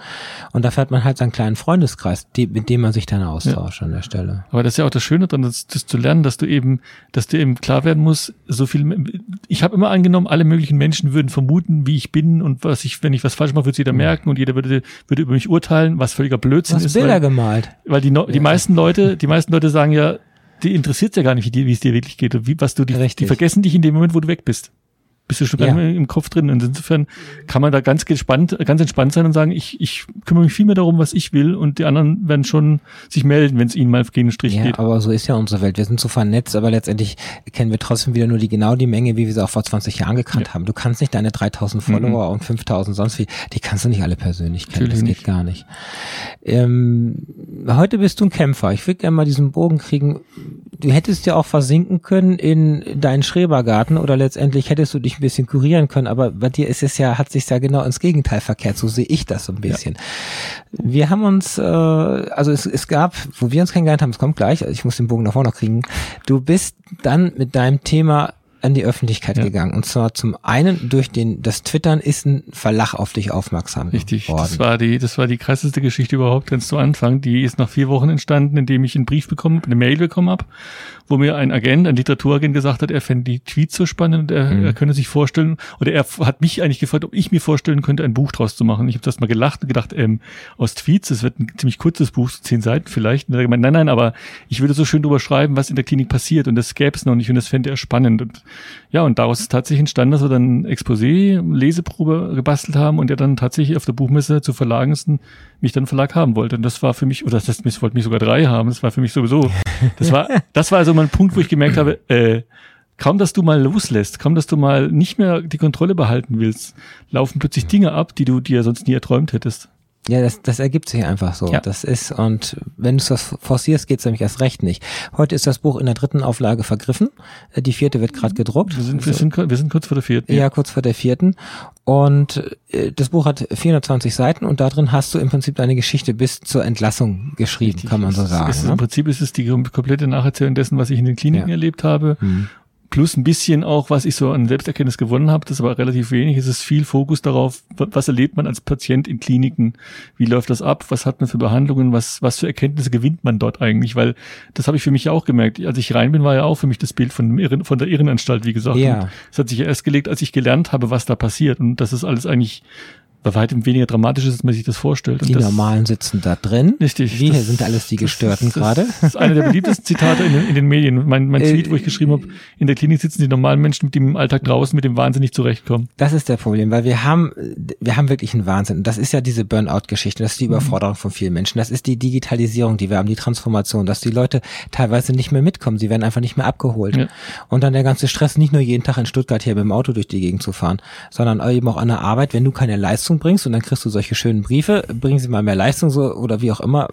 Und da fährt man halt seinen kleinen Freundeskreis, die, mit dem man sich dann austauscht ja. an der Stelle. Aber das ist ja auch das Schöne daran, das, das, zu lernen, dass du eben, dass dir eben klar werden muss, so viel, ich habe immer angenommen, alle möglichen Menschen würden vermuten, wie ich bin und was ich, wenn ich was falsch mache, würde jeder merken und jeder würde, würde über mich urteilen, was völliger Blödsinn du hast ist. Bilder weil, gemalt. Weil die, die ja. meisten Leute, die meisten Leute sagen ja, die interessiert ja gar nicht, wie, wie es dir wirklich geht. Wie, was du die, die vergessen dich in dem Moment, wo du weg bist. Bist du schon ja. im Kopf drin. Und insofern kann man da ganz gespannt, ganz entspannt sein und sagen, ich, ich kümmere mich viel mehr darum, was ich will und die anderen werden schon sich melden, wenn es ihnen mal gegen den Strich ja, geht. aber so ist ja unsere Welt. Wir sind so vernetzt, aber letztendlich kennen wir trotzdem wieder nur die genau die Menge, wie wir sie auch vor 20 Jahren gekannt ja. haben. Du kannst nicht deine 3000 Follower mhm. und 5000 sonst wie, die kannst du nicht alle persönlich kennen. Natürlich das geht nicht. gar nicht. Ähm, heute bist du ein Kämpfer. Ich will gerne mal diesen Bogen kriegen. Du hättest ja auch versinken können in deinen Schrebergarten oder letztendlich hättest du dich ein bisschen kurieren können, aber bei dir ist es ja, hat sich ja genau ins Gegenteil verkehrt. So sehe ich das so ein bisschen. Ja. Wir haben uns, äh, also es, es gab, wo wir uns kennengelernt haben, es kommt gleich, also ich muss den Bogen nach vorne noch kriegen. Du bist dann mit deinem Thema an die Öffentlichkeit ja. gegangen. Und zwar zum einen durch den, das Twittern ist ein Verlach auf dich aufmerksam Richtig, geworden. Das war die, das war die krasseste Geschichte überhaupt ganz zu Anfang. Die ist nach vier Wochen entstanden, indem ich einen Brief bekommen, eine Mail bekommen habe, wo mir ein Agent, ein Literaturagent gesagt hat, er fände die Tweets so spannend und er, mhm. er könne sich vorstellen, oder er hat mich eigentlich gefragt, ob ich mir vorstellen könnte, ein Buch draus zu machen. Ich habe das mal gelacht und gedacht, ähm, aus Tweets, das wird ein ziemlich kurzes Buch, so zehn Seiten vielleicht. Und er hat gemeint, nein, nein, aber ich würde so schön drüber schreiben, was in der Klinik passiert und das gäbe es noch nicht und das fände er spannend. Und ja, und daraus ist tatsächlich entstanden, dass wir dann Exposé, Leseprobe gebastelt haben und er dann tatsächlich auf der Buchmesse zu Verlagen ist, mich dann Verlag haben wollte. Und das war für mich, oder das wollte mich sogar drei haben, das war für mich sowieso, das war, das war also mal ein Punkt, wo ich gemerkt habe, äh, kaum, dass du mal loslässt, kaum, dass du mal nicht mehr die Kontrolle behalten willst, laufen plötzlich Dinge ab, die du dir sonst nie erträumt hättest. Ja, das, das ergibt sich einfach so. Ja. Das ist, und wenn du das forcierst, geht's nämlich erst recht nicht. Heute ist das Buch in der dritten Auflage vergriffen. Äh, die vierte wird gerade gedruckt. Wir sind, wir, sind, wir sind kurz vor der vierten. Ja, kurz vor der vierten. Und äh, das Buch hat 420 Seiten und da drin hast du im Prinzip deine Geschichte bis zur Entlassung geschrieben, Richtig. kann man so sagen. Ist, ne? Im Prinzip ist es die komplette Nacherzählung dessen, was ich in den Kliniken ja. erlebt habe. Hm plus ein bisschen auch, was ich so an Selbsterkenntnis gewonnen habe, das ist aber relativ wenig, es ist viel Fokus darauf, was erlebt man als Patient in Kliniken, wie läuft das ab, was hat man für Behandlungen, was, was für Erkenntnisse gewinnt man dort eigentlich, weil das habe ich für mich ja auch gemerkt. Als ich rein bin, war ja auch für mich das Bild von, von der Irrenanstalt, wie gesagt. Ja. Es hat sich ja erst gelegt, als ich gelernt habe, was da passiert. Und das ist alles eigentlich bei weitem weniger dramatisch ist, als man sich das vorstellt. Die das, Normalen sitzen da drin. Richtig. Wir sind alles die Gestörten gerade. Das ist eine der beliebtesten Zitate in den, in den Medien. Mein, mein Tweet, wo ich geschrieben habe, in der Klinik sitzen die normalen Menschen, mit dem im Alltag draußen mit dem Wahnsinn nicht zurechtkommen. Das ist der Problem, weil wir haben, wir haben wirklich einen Wahnsinn. Und das ist ja diese Burnout-Geschichte, das ist die mhm. Überforderung von vielen Menschen. Das ist die Digitalisierung, die wir haben, die Transformation, dass die Leute teilweise nicht mehr mitkommen. Sie werden einfach nicht mehr abgeholt. Ja. Und dann der ganze Stress, nicht nur jeden Tag in Stuttgart hier mit dem Auto durch die Gegend zu fahren, sondern eben auch an der Arbeit, wenn du keine Leistung bringst und dann kriegst du solche schönen Briefe, bringen Sie mal mehr Leistung so oder wie auch immer.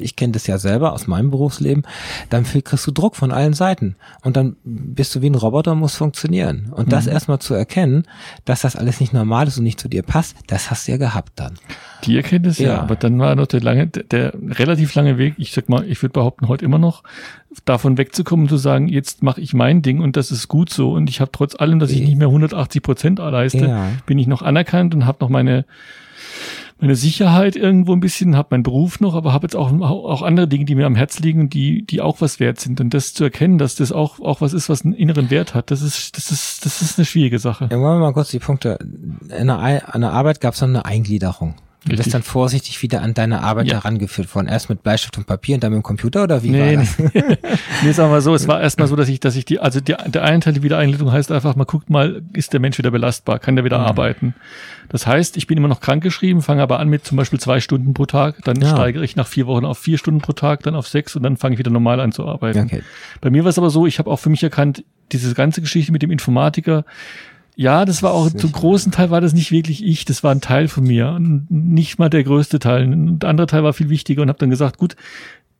Ich kenne das ja selber aus meinem Berufsleben. Dann kriegst du Druck von allen Seiten und dann bist du wie ein Roboter, muss funktionieren. Und das mhm. erstmal zu erkennen, dass das alles nicht normal ist und nicht zu dir passt, das hast du ja gehabt dann. Die Erkenntnis ja, ja aber dann war noch der lange, der relativ lange Weg. Ich sag mal, ich würde behaupten heute immer noch davon wegzukommen und zu sagen, jetzt mache ich mein Ding und das ist gut so und ich habe trotz allem, dass ich nicht mehr 180 Prozent leiste, ja. bin ich noch anerkannt und habe noch meine meine Sicherheit irgendwo ein bisschen, habe meinen Beruf noch, aber habe jetzt auch, auch andere Dinge, die mir am Herz liegen, die, die auch was wert sind. Und das zu erkennen, dass das auch, auch was ist, was einen inneren Wert hat, das ist, das ist, das ist eine schwierige Sache. Ja, wollen wir mal kurz die Punkte. In der, an der Arbeit gab es dann eine Eingliederung. Du bist dann vorsichtig wieder an deine Arbeit ja. herangeführt worden. Erst mit Bleistift und Papier und dann mit dem Computer oder wie nee, war das? Nee, nee sagen wir so, es war erstmal so, dass ich, dass ich die, also die, der eine Teil der Wiedereinleitung heißt einfach, man guckt mal, ist der Mensch wieder belastbar, kann der wieder mhm. arbeiten? Das heißt, ich bin immer noch krankgeschrieben, fange aber an mit zum Beispiel zwei Stunden pro Tag, dann ja. steigere ich nach vier Wochen auf vier Stunden pro Tag, dann auf sechs und dann fange ich wieder normal an zu arbeiten. Okay. Bei mir war es aber so, ich habe auch für mich erkannt, diese ganze Geschichte mit dem Informatiker, ja, das war auch zum großen Teil war das nicht wirklich ich, das war ein Teil von mir, nicht mal der größte Teil. Ein anderer Teil war viel wichtiger und habe dann gesagt, gut,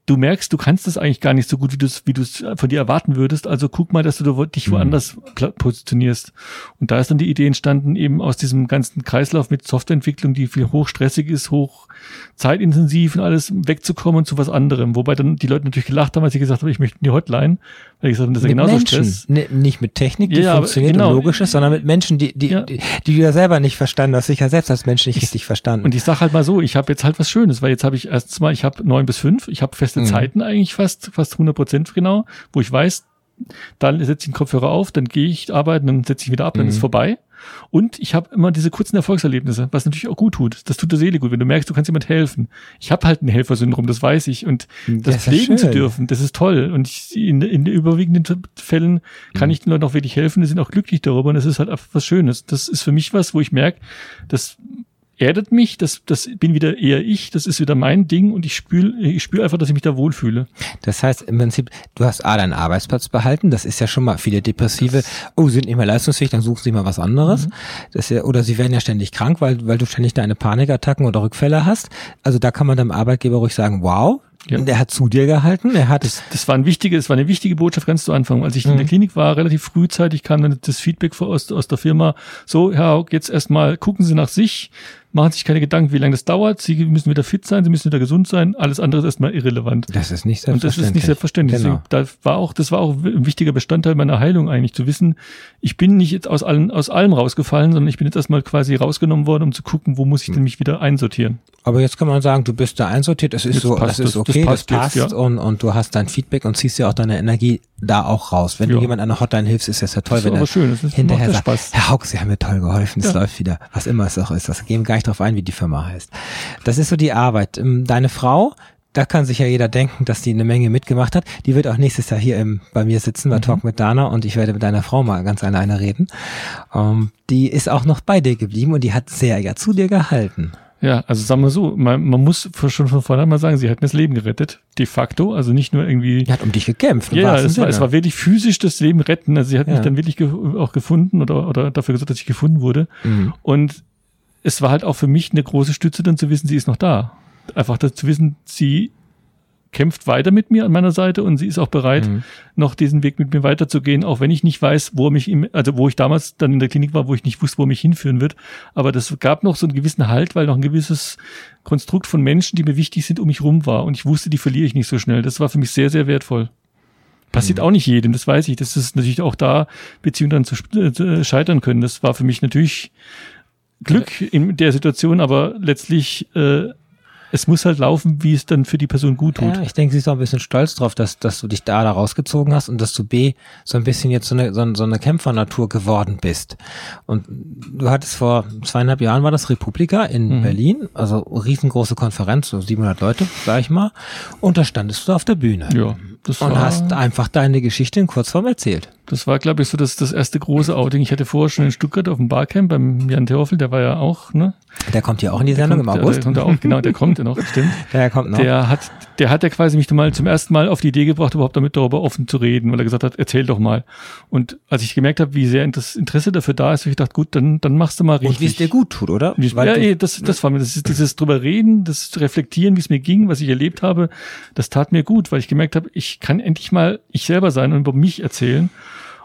du merkst, du kannst das eigentlich gar nicht so gut, wie du es wie du's von dir erwarten würdest. Also guck mal, dass du dich mhm. woanders positionierst. Und da ist dann die Idee entstanden, eben aus diesem ganzen Kreislauf mit Softwareentwicklung, die viel hochstressig ist, hoch zeitintensiv und alles wegzukommen zu was anderem. Wobei dann die Leute natürlich gelacht haben, als ich gesagt habe, ich möchte in die Hotline. Weil ich gesagt habe, das ist mit ja genauso Menschen. Stress. N nicht mit Technik, die ja, funktioniert genau. und logisch ist, sondern mit Menschen, die, die, ja. die, die, du ja selber nicht verstanden hast, sich ja selbst als Mensch nicht ich, richtig verstanden. Und ich sag halt mal so, ich habe jetzt halt was Schönes, weil jetzt habe ich erstens mal, ich habe neun bis fünf, ich habe feste mhm. Zeiten eigentlich fast, fast 100 Prozent genau, wo ich weiß, dann setze ich den Kopfhörer auf, dann gehe ich arbeiten, dann setze ich wieder ab, dann mhm. ist vorbei. Und ich habe immer diese kurzen Erfolgserlebnisse, was natürlich auch gut tut. Das tut der Seele gut, wenn du merkst, du kannst jemand helfen. Ich habe halt ein Helfersyndrom, das weiß ich. Und das, das pflegen zu dürfen, das ist toll. Und ich, in, in den überwiegenden Fällen kann mhm. ich den Leuten auch wirklich helfen, die sind auch glücklich darüber und das ist halt einfach was Schönes. Das ist für mich was, wo ich merke, das erdet mich, das, das bin wieder eher ich, das ist wieder mein Ding und ich spüre ich spür einfach, dass ich mich da wohlfühle. Das heißt im Prinzip, du hast A, deinen Arbeitsplatz behalten, das ist ja schon mal viele Depressive, das oh, sind nicht mehr leistungsfähig, dann suchen sie mal was anderes. Mhm. Das ja, oder sie werden ja ständig krank, weil, weil du ständig deine Panikattacken oder Rückfälle hast. Also da kann man dem Arbeitgeber ruhig sagen, wow, ja. Und er hat zu dir gehalten. Er hat das, das war ein wichtige, das war eine wichtige Botschaft ganz zu Anfang. Als ich mhm. in der mhm. Klinik war, relativ frühzeitig kam dann das Feedback aus, aus der Firma. So, Herr Haug, jetzt erstmal gucken Sie nach sich machen sich keine Gedanken, wie lange das dauert. Sie müssen wieder fit sein, sie müssen wieder gesund sein. Alles andere ist erstmal irrelevant. Das ist nicht selbstverständlich. Und das ist nicht selbstverständlich. Genau. Da war auch, das war auch ein wichtiger Bestandteil meiner Heilung eigentlich, zu wissen, ich bin nicht jetzt aus allem, aus allem rausgefallen, sondern ich bin jetzt erstmal quasi rausgenommen worden, um zu gucken, wo muss ich denn mich wieder einsortieren. Aber jetzt kann man sagen, du bist da einsortiert, es ist jetzt so, passt, das ist okay, das passt, das passt jetzt, ja. und, und du hast dein Feedback und ziehst ja auch deine Energie da auch raus. Wenn ja. du jemand an der Hotline hilfst, ist das ja toll, das wenn er schön. hinterher sagt, Spaß. Herr Haug, Sie haben mir toll geholfen, es ja. läuft wieder, was immer es auch ist. Das gehen wir gar nicht drauf ein, wie die Firma heißt. Das ist so die Arbeit. Ähm, deine Frau, da kann sich ja jeder denken, dass die eine Menge mitgemacht hat. Die wird auch nächstes Jahr hier im, bei mir sitzen, bei mhm. Talk mit Dana und ich werde mit deiner Frau mal ganz alleine reden. Um, ähm, die ist auch noch bei dir geblieben und die hat sehr ja zu dir gehalten. Ja, also sagen wir so, man, man muss schon von vornherein mal sagen, sie hat mir das Leben gerettet, de facto, also nicht nur irgendwie. Die hat um dich gekämpft. Ja, es war, es war wirklich physisch das Leben retten. Also sie hat ja. mich dann wirklich ge auch gefunden oder, oder dafür gesorgt, dass ich gefunden wurde. Mhm. Und es war halt auch für mich eine große Stütze, dann zu wissen, sie ist noch da. Einfach zu wissen, sie kämpft weiter mit mir an meiner Seite und sie ist auch bereit, mhm. noch diesen Weg mit mir weiterzugehen, auch wenn ich nicht weiß, wo mich im, also wo ich damals dann in der Klinik war, wo ich nicht wusste, wo mich hinführen wird. Aber das gab noch so einen gewissen Halt, weil noch ein gewisses Konstrukt von Menschen, die mir wichtig sind, um mich rum war. Und ich wusste, die verliere ich nicht so schnell. Das war für mich sehr, sehr wertvoll. Passiert mhm. auch nicht jedem, das weiß ich. Das ist natürlich auch da Beziehungen dann zu, äh, scheitern können. Das war für mich natürlich Glück in der Situation, aber letztlich äh, es muss halt laufen, wie es dann für die Person gut tut. Ja, ich denke, sie ist auch ein bisschen stolz drauf, dass, dass du dich da, da rausgezogen hast und dass du B so ein bisschen jetzt so eine, so, so eine Kämpfernatur geworden bist. Und du hattest vor zweieinhalb Jahren war das Republika in mhm. Berlin, also riesengroße Konferenz, so 700 Leute, sag ich mal, und da standest du auf der Bühne. Ja. Das und hast einfach deine Geschichte in Kurzform erzählt. Das war, glaube ich, so das, das erste große Outing. Ich hatte vorher schon in Stuttgart auf dem Barcamp beim Jan Theophel, der war ja auch, ne? Der kommt ja auch in die Sendung kommt, im August. Der, der kommt auch, genau, der kommt ja noch, stimmt. Der kommt noch. Der hat, der hat ja quasi mich mal zum ersten Mal auf die Idee gebracht, überhaupt damit darüber offen zu reden, weil er gesagt hat, erzähl doch mal. Und als ich gemerkt habe, wie sehr das Interesse dafür da ist, habe ich gedacht, gut, dann, dann machst du mal richtig. Und wie es dir gut tut, oder? Wie, ja, eh, das, das war mir, das ist dieses drüber reden, das Reflektieren, wie es mir ging, was ich erlebt habe, das tat mir gut, weil ich gemerkt habe, ich kann endlich mal ich selber sein und über mich erzählen.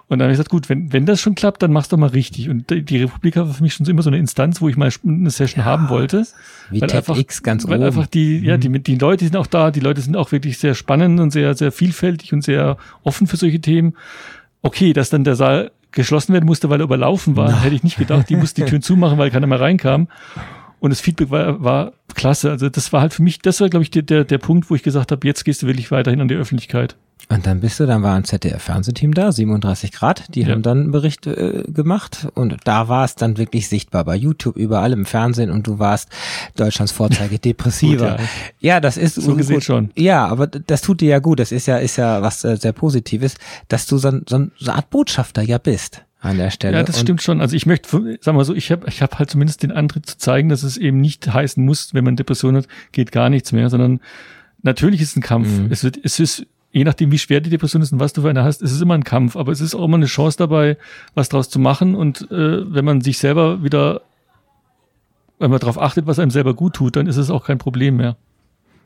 Und dann habe ich gesagt, gut, wenn, wenn das schon klappt, dann mach's doch mal richtig. Und die Republik war für mich schon immer so eine Instanz, wo ich mal eine Session ja, haben wollte. Wie weil einfach, ganz weil oben. einfach die, ja, die, mhm. die Leute sind auch da, die Leute sind auch wirklich sehr spannend und sehr, sehr vielfältig und sehr offen für solche Themen. Okay, dass dann der Saal geschlossen werden musste, weil er überlaufen war, no. hätte ich nicht gedacht. Die musste die Türen zumachen, weil keiner mehr reinkam. Und das Feedback war, war klasse. Also das war halt für mich, das war, glaube ich, der, der, der Punkt, wo ich gesagt habe, jetzt gehst du wirklich weiterhin an die Öffentlichkeit. Und dann bist du, dann war ein ZDF-Fernsehteam da, 37 Grad, die ja. haben dann einen Bericht äh, gemacht und da war es dann wirklich sichtbar bei YouTube, überall im Fernsehen und du warst Deutschlands Vorzeige depressiver. gut, ja. ja. das ist so gesehen schon. Ja, aber das tut dir ja gut. Das ist ja ist ja was äh, sehr Positives, dass du so, so, so eine Art Botschafter ja bist an der Stelle. Ja, das und stimmt schon. Also ich möchte, sag mal so, ich habe ich hab halt zumindest den Antritt zu zeigen, dass es eben nicht heißen muss, wenn man Depression hat, geht gar nichts mehr, sondern natürlich ist ein Kampf. Mhm. Es wird, es ist je nachdem, wie schwer die Depression ist und was du für eine hast, ist es immer ein Kampf. Aber es ist auch immer eine Chance dabei, was draus zu machen. Und äh, wenn man sich selber wieder, wenn man darauf achtet, was einem selber gut tut, dann ist es auch kein Problem mehr.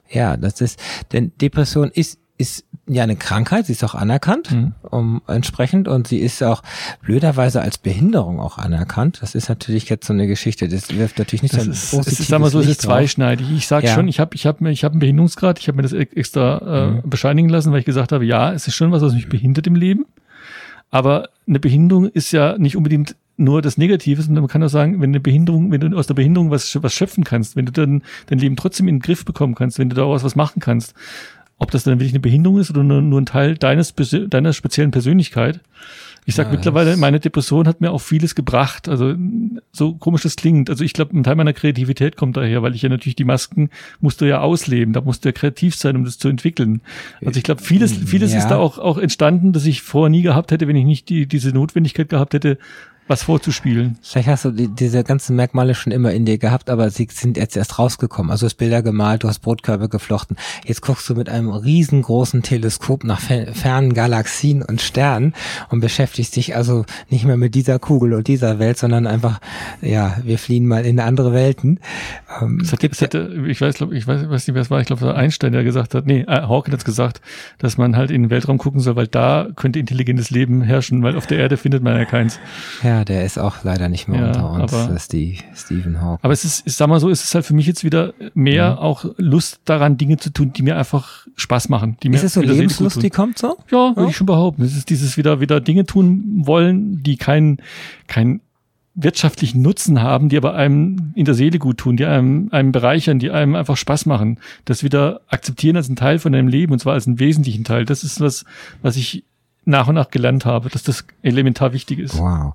Ja, das ist, denn Depression ist ist ja eine Krankheit, sie ist auch anerkannt mhm. um, entsprechend und sie ist auch blöderweise als Behinderung auch anerkannt. Das ist natürlich jetzt so eine Geschichte, das wirft natürlich nicht das so ein ist, positives Es ist, sag mal so, es ist zweischneidig. Ich sage ja. schon, ich habe ich hab, ich hab einen Behinderungsgrad, ich habe mir das extra äh, mhm. bescheinigen lassen, weil ich gesagt habe, ja, es ist schon was, was mich behindert im Leben. Aber eine Behinderung ist ja nicht unbedingt nur das Negative, sondern man kann auch sagen, wenn eine Behinderung, wenn du aus der Behinderung was, was schöpfen kannst, wenn du dann dein Leben trotzdem in den Griff bekommen kannst, wenn du daraus was machen kannst, ob das dann wirklich eine Behinderung ist oder nur, nur ein Teil deines, deiner speziellen Persönlichkeit, Ich sag ja, mittlerweile, meine Depression hat mir auch vieles gebracht. Also so komisch das klingt. Also ich glaube, ein Teil meiner Kreativität kommt daher, weil ich ja natürlich die Masken musst du ja ausleben. Da musst du ja kreativ sein, um das zu entwickeln. Also ich glaube, vieles, vieles ja. ist da auch, auch entstanden, das ich vorher nie gehabt hätte, wenn ich nicht die, diese Notwendigkeit gehabt hätte, was vorzuspielen. Vielleicht hast du die, diese ganzen Merkmale schon immer in dir gehabt, aber sie sind jetzt erst rausgekommen. Also du hast Bilder gemalt, du hast Brotkörbe geflochten. Jetzt guckst du mit einem riesengroßen Teleskop nach fernen Galaxien und Sternen und beschäftigst dich also nicht mehr mit dieser Kugel und dieser Welt, sondern einfach, ja, wir fliehen mal in andere Welten. Ähm, das hat, das hatte, ich weiß, glaub, ich weiß, weiß nicht, wer es war. Ich glaube, Einstein, der gesagt hat, nee, äh, Hawking hat gesagt, dass man halt in den Weltraum gucken soll, weil da könnte intelligentes Leben herrschen, weil auf der Erde findet man ja keins. Ja, der ist auch leider nicht mehr ja, unter uns, aber, Steve, Stephen Hawking. Aber es ist, ich sag mal so, es ist halt für mich jetzt wieder mehr mhm. auch Lust daran, Dinge zu tun, die mir einfach Spaß machen. Die ist mir es so Lebenslust, die kommt so? Ja, würde ja. ich schon behaupten. Es ist dieses wieder, wieder Dinge tun wollen, die keinen, keinen wirtschaftlichen Nutzen haben, die aber einem in der Seele gut tun, die einem, einem bereichern, die einem einfach Spaß machen. Das wieder akzeptieren als ein Teil von deinem Leben und zwar als einen wesentlichen Teil. Das ist was, was ich nach und nach gelernt habe, dass das elementar wichtig ist. Wow.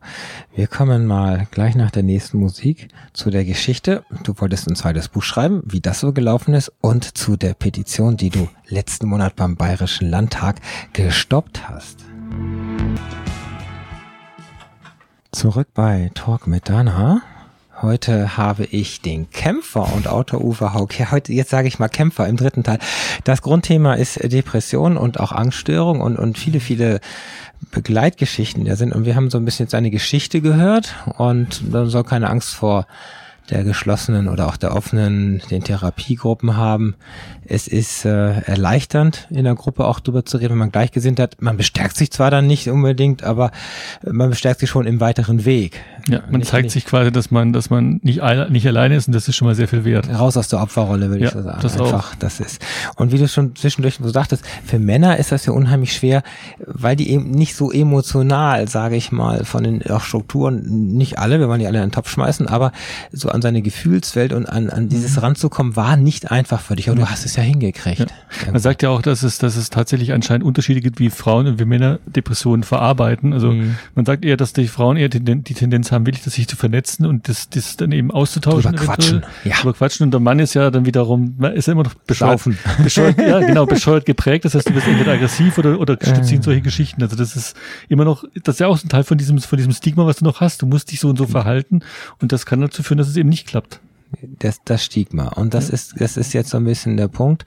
Wir kommen mal gleich nach der nächsten Musik zu der Geschichte. Du wolltest ein zweites Buch schreiben, wie das so gelaufen ist und zu der Petition, die du letzten Monat beim Bayerischen Landtag gestoppt hast. Zurück bei Talk mit Dana. Heute habe ich den Kämpfer und Autor Uwe Haug. Ja, heute, jetzt sage ich mal Kämpfer im dritten Teil. Das Grundthema ist Depression und auch Angststörung und, und viele, viele Begleitgeschichten der sind. Und wir haben so ein bisschen seine Geschichte gehört und dann soll keine Angst vor der geschlossenen oder auch der offenen, den Therapiegruppen haben. Es ist äh, erleichternd, in der Gruppe auch drüber zu reden, wenn man Gleichgesinnt hat. Man bestärkt sich zwar dann nicht unbedingt, aber man bestärkt sich schon im weiteren Weg. Ja, man nicht, zeigt nicht. sich quasi, dass man, dass man nicht, nicht alleine ist und das ist schon mal sehr viel wert. Raus aus der Opferrolle, würde ja, ich so sagen. Das Einfach, auch. das ist. Und wie du schon zwischendurch so sagtest, für Männer ist das ja unheimlich schwer, weil die eben nicht so emotional, sage ich mal, von den auch Strukturen, nicht alle, wir wollen die alle in den Topf schmeißen, aber so an seine Gefühlswelt und an, an dieses mhm. ranzukommen, war nicht einfach für dich. Aber du hast es ja hingekriegt. Ja. Man sagt ja auch, dass es, dass es tatsächlich anscheinend Unterschiede gibt, wie Frauen und wie Männer Depressionen verarbeiten. Also mhm. man sagt eher, dass die Frauen eher die, die Tendenz haben, wirklich sich zu vernetzen und das, das dann eben auszutauschen. Drüber quatschen. Ja. Drüber quatschen. Und der Mann ist ja dann wiederum, ist ja immer noch bescheuert, bescheuert ja, genau, bescheuert geprägt. Das heißt, du bist entweder aggressiv oder, oder stützt ihn solche Geschichten. Also das ist immer noch, das ist ja auch ein Teil von diesem, von diesem Stigma, was du noch hast. Du musst dich so und so verhalten. Und das kann dazu führen, dass es eben nicht klappt das, das Stigma. Und das ist, das ist jetzt so ein bisschen der Punkt.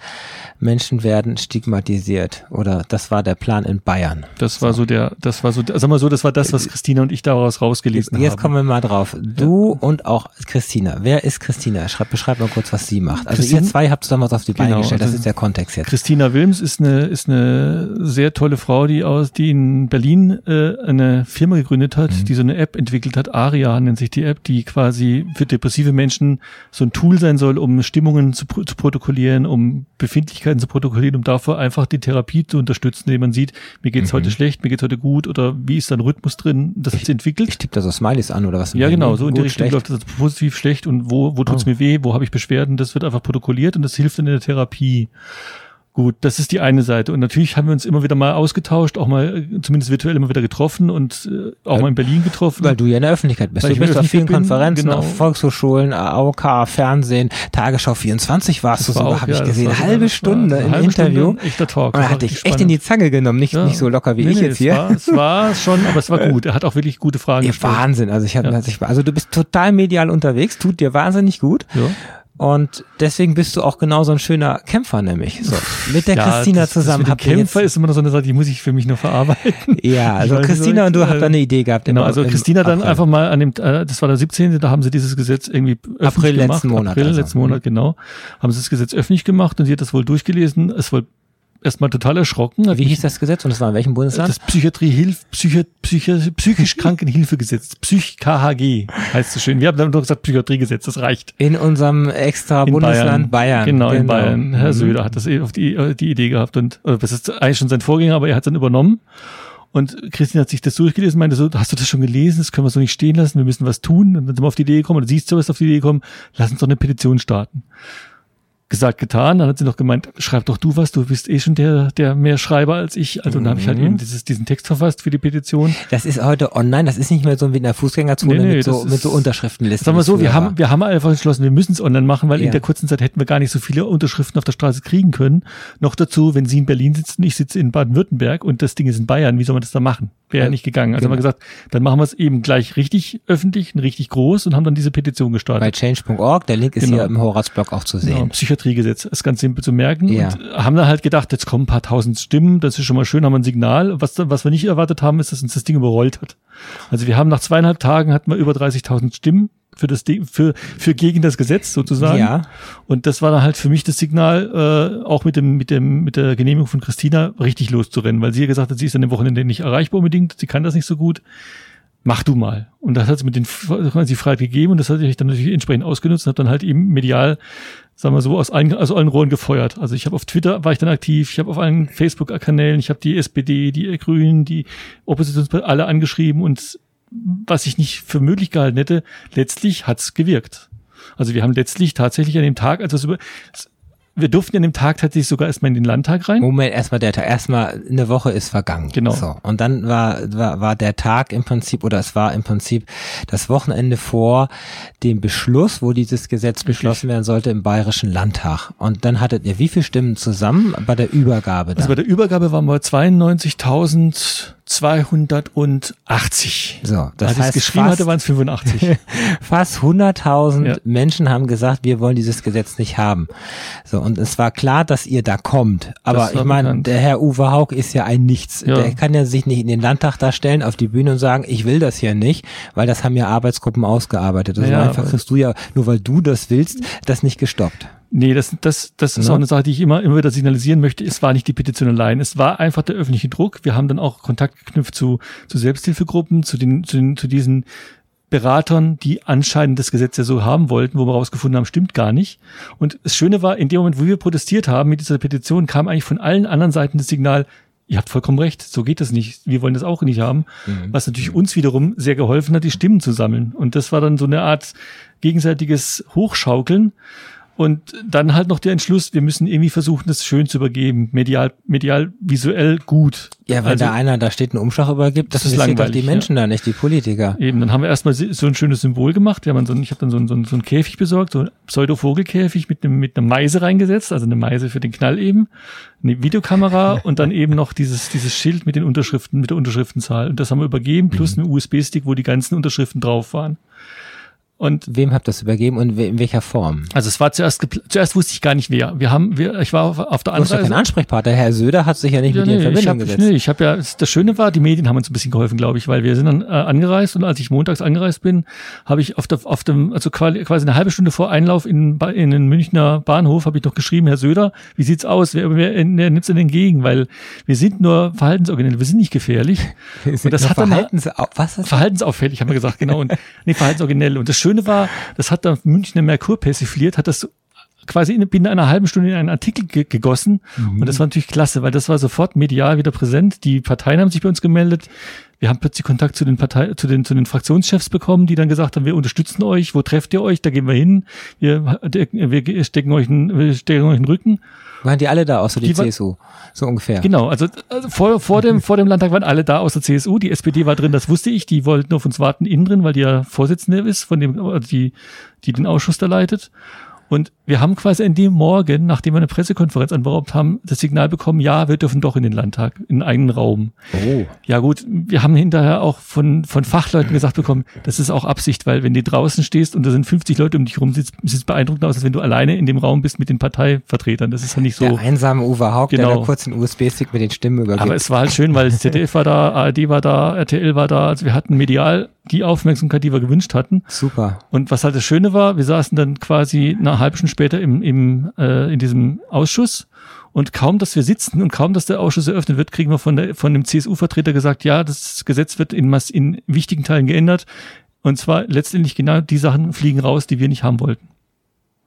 Menschen werden stigmatisiert. Oder das war der Plan in Bayern. Das war so, der, das war so, sag mal so, das war das, was Christina und ich daraus rausgelesen haben. Jetzt kommen wir mal drauf. Du ja. und auch Christina. Wer ist Christina? Schreib, beschreib mal kurz, was sie macht. Also Christine, ihr zwei habt damals auf die Beine genau, gestellt. Das also ist der Kontext jetzt. Christina Wilms ist eine, ist eine sehr tolle Frau, die aus, die in Berlin äh, eine Firma gegründet hat, mhm. die so eine App entwickelt hat. Aria nennt sich die App, die quasi für depressive Menschen so ein Tool sein soll, um Stimmungen zu, zu protokollieren, um Befindlichkeiten zu protokollieren, um davor einfach die Therapie zu unterstützen, indem man sieht, mir geht's mhm. heute schlecht, mir geht's heute gut oder wie ist da ein Rhythmus drin, das ich, ist entwickelt. Ich tippe da so Smileys an oder was? Ja, genau, so in die Richtung läuft das positiv schlecht und wo, wo tut's oh. mir weh, wo habe ich Beschwerden, das wird einfach protokolliert und das hilft dann in der Therapie. Gut, das ist die eine Seite. Und natürlich haben wir uns immer wieder mal ausgetauscht, auch mal äh, zumindest virtuell immer wieder getroffen und äh, auch weil, mal in Berlin getroffen. Weil du ja in der Öffentlichkeit bist. Weil du bist auf vielen bin, Konferenzen, genau. auf Volkshochschulen, AOK, Fernsehen, Tagesschau 24 warst das du sogar, habe ja, ich gesehen. Eine halbe Stunde im halbe Interview. Stunde, echter Talk. Und er hat dich echt in die Zange genommen, nicht, ja. nicht so locker wie nee, ich nee, jetzt hier. War, es war schon, aber es war gut. Er hat auch wirklich gute Fragen ja, gestellt. Wahnsinn. Also ich habe, ja. also du bist total medial unterwegs, tut dir wahnsinnig gut. Ja. Und deswegen bist du auch genau so ein schöner Kämpfer, nämlich. So, mit der ja, Christina das, zusammen. Das Kämpfer ist immer noch so eine Sache, die muss ich für mich nur verarbeiten. Ja, also Christina so, und du habt da eine Idee gehabt. Genau, also Christina dann einfach mal an dem, äh, das war der 17., da haben sie dieses Gesetz irgendwie öffentlich April gemacht. letzten Monat. April also. letzten Monat, genau. Haben sie das Gesetz öffentlich gemacht und sie hat das wohl durchgelesen. Es wohl erstmal total erschrocken. Wie hieß das Gesetz und es war in welchem Bundesland? Das Psychiatrie-Hilf, Psychi Psychi psychisch Krankenhilfegesetz, Psych-KHG heißt es schön. Wir haben dann doch gesagt Psychiatriegesetz, das reicht. In unserem extra in Bundesland Bayern. Bayern. Genau, genau, in Bayern. Herr mhm. Söder hat das eh auf die, äh, die Idee gehabt und das ist eigentlich schon sein Vorgänger, aber er hat es dann übernommen. Und Christine hat sich das durchgelesen, meinte so, hast du das schon gelesen? Das können wir so nicht stehen lassen. Wir müssen was tun. Und dann sind wir auf die Idee gekommen, oder siehst du was auf die Idee gekommen, lass uns doch eine Petition starten. Gesagt, getan. Dann hat sie noch gemeint, schreib doch du was, du bist eh schon der, der mehr Schreiber als ich. Also mhm. dann habe ich halt mhm. eben dieses, diesen Text verfasst für die Petition. Das ist heute online, das ist nicht mehr so wie in der Fußgängerzone nee, nee, mit, so, mit so Unterschriftenlisten. Sagen wir so, wir haben, wir haben einfach entschlossen, wir müssen es online machen, weil ja. in der kurzen Zeit hätten wir gar nicht so viele Unterschriften auf der Straße kriegen können. Noch dazu, wenn Sie in Berlin sitzen, ich sitze in Baden-Württemberg und das Ding ist in Bayern, wie soll man das da machen? Wäre ja nicht gegangen. Also genau. haben wir gesagt, dann machen wir es eben gleich richtig öffentlich und richtig groß und haben dann diese Petition gestartet. Bei change.org, der Link ist genau. hier im Horace-Blog auch zu sehen. Genau, Psychiatriegesetz, ist ganz simpel zu merken. Ja. Und haben dann halt gedacht, jetzt kommen ein paar tausend Stimmen, das ist schon mal schön, haben wir ein Signal. Was, was wir nicht erwartet haben, ist, dass uns das Ding überrollt hat. Also wir haben nach zweieinhalb Tagen hatten wir über 30.000 Stimmen für das für für gegen das Gesetz sozusagen. Ja. Und das war dann halt für mich das Signal, äh, auch mit dem mit dem mit der Genehmigung von Christina richtig loszurennen, weil sie ja gesagt hat, sie ist an dem Wochenende nicht erreichbar unbedingt, sie kann das nicht so gut. Mach du mal. Und das hat sie mit den sie Freiheit gegeben und das hatte ich dann natürlich entsprechend ausgenutzt und habe dann halt eben medial sagen wir so, aus allen, aus allen Rohren gefeuert. Also ich habe auf Twitter war ich dann aktiv, ich habe auf allen Facebook-Kanälen, ich habe die SPD, die Grünen, die Oppositionsparteien alle angeschrieben und was ich nicht für möglich gehalten hätte, letztlich hat's gewirkt. Also wir haben letztlich tatsächlich an dem Tag, also über, wir durften an dem Tag tatsächlich sogar erstmal in den Landtag rein. Moment, erstmal der Tag, erstmal eine Woche ist vergangen. Genau. So. Und dann war, war, war der Tag im Prinzip, oder es war im Prinzip das Wochenende vor dem Beschluss, wo dieses Gesetz beschlossen werden sollte im Bayerischen Landtag. Und dann hattet ihr wie viele Stimmen zusammen bei der Übergabe? Dann? Also bei der Übergabe waren wir 92.000 280. So, das Als heißt, geschrieben fast, hatte, waren es 85. fast 100.000 ja. Menschen haben gesagt, wir wollen dieses Gesetz nicht haben. So, und es war klar, dass ihr da kommt. Aber ich meine, der Herr Uwe Haug ist ja ein Nichts. Ja. Der kann ja sich nicht in den Landtag da stellen, auf die Bühne und sagen, ich will das hier nicht, weil das haben ja Arbeitsgruppen ausgearbeitet. Also ja, einfach kriegst du ja, nur weil du das willst, das nicht gestoppt. Nee, das, das, das ist ja. auch eine Sache, die ich immer, immer wieder signalisieren möchte. Es war nicht die Petition allein. Es war einfach der öffentliche Druck. Wir haben dann auch Kontakt geknüpft zu, zu Selbsthilfegruppen, zu den, zu, den, zu diesen Beratern, die anscheinend das Gesetz ja so haben wollten, wo wir rausgefunden haben, stimmt gar nicht. Und das Schöne war, in dem Moment, wo wir protestiert haben mit dieser Petition, kam eigentlich von allen anderen Seiten das Signal, ihr habt vollkommen recht, so geht das nicht. Wir wollen das auch nicht haben. Mhm. Was natürlich uns wiederum sehr geholfen hat, die Stimmen zu sammeln. Und das war dann so eine Art gegenseitiges Hochschaukeln. Und dann halt noch der Entschluss, wir müssen irgendwie versuchen, das schön zu übergeben, medial, medial, visuell gut. Ja, wenn also, da einer da steht einen Umschlag übergibt, das, das ist langweilig. die Menschen ja. da, nicht die Politiker. Eben, dann haben wir erstmal so ein schönes Symbol gemacht. Wir haben so, ich habe dann so, ein, so, ein, so ein Käfig besorgt, so ein Pseudo-Vogelkäfig mit einem mit einer Meise reingesetzt, also eine Meise für den Knall eben, eine Videokamera und dann eben noch dieses dieses Schild mit den Unterschriften, mit der Unterschriftenzahl. Und das haben wir übergeben, plus mhm. einen USB-Stick, wo die ganzen Unterschriften drauf waren. Und wem habt ihr das übergeben und in welcher Form? Also es war zuerst zuerst wusste ich gar nicht wer. Wir haben wir ich war auf, auf der anderen Seite. kein Ansprechpartner. Herr Söder hat sich ja nicht ja, mit nee, dir in Verbindung ich hab, gesetzt. Nee, ich habe ja das Schöne war, die Medien haben uns ein bisschen geholfen, glaube ich, weil wir sind dann äh, angereist und als ich montags angereist bin, habe ich auf der auf dem also quasi eine halbe Stunde vor Einlauf in in den Münchner Bahnhof habe ich noch geschrieben, Herr Söder, wie sieht's aus? Wer, wer, wer nimmt's denn entgegen, weil wir sind nur Verhaltensorganelle, wir sind nicht gefährlich. und das hat dann Verhaltens was verhaltensauffällig, haben wir gesagt, genau und nee, Verhaltensorganelle und das Schöne war, das hat dann Münchner Merkur persifliert, hat das quasi in, binnen einer halben Stunde in einen Artikel ge gegossen. Mhm. Und das war natürlich klasse, weil das war sofort medial wieder präsent. Die Parteien haben sich bei uns gemeldet. Wir haben plötzlich Kontakt zu den Partei zu den, zu den Fraktionschefs bekommen, die dann gesagt haben, wir unterstützen euch, wo trefft ihr euch, da gehen wir hin, wir, wir stecken euch einen, wir stecken euch einen Rücken. Waren die alle da, außer die, die CSU? So ungefähr. Genau, also, also vor, vor, dem, vor dem Landtag waren alle da, außer CSU. Die SPD war drin, das wusste ich. Die wollten auf uns warten innen drin, weil die ja Vorsitzende ist, von dem, also die, die den Ausschuss da leitet. Und wir haben quasi in dem Morgen, nachdem wir eine Pressekonferenz anberaubt haben, das Signal bekommen, ja, wir dürfen doch in den Landtag, in einen eigenen Raum. Oh. Ja gut, wir haben hinterher auch von, von Fachleuten gesagt bekommen, das ist auch Absicht, weil wenn du draußen stehst und da sind 50 Leute um dich rum, sieht es beeindruckend aus, als wenn du alleine in dem Raum bist mit den Parteivertretern. Das ist ja nicht so. Der einsame Uwe Haug, genau. der da kurz den USB-Stick mit den Stimmen übergibt. Aber es war halt schön, weil ZDF war da, ARD war da, RTL war da, also wir hatten medial die Aufmerksamkeit, die wir gewünscht hatten. Super. Und was halt das Schöne war, wir saßen dann quasi eine halbe Stunde später im, im, äh, in diesem Ausschuss und kaum, dass wir sitzen und kaum, dass der Ausschuss eröffnet wird, kriegen wir von, der, von dem CSU-Vertreter gesagt, ja, das Gesetz wird in, in wichtigen Teilen geändert. Und zwar letztendlich genau die Sachen fliegen raus, die wir nicht haben wollten.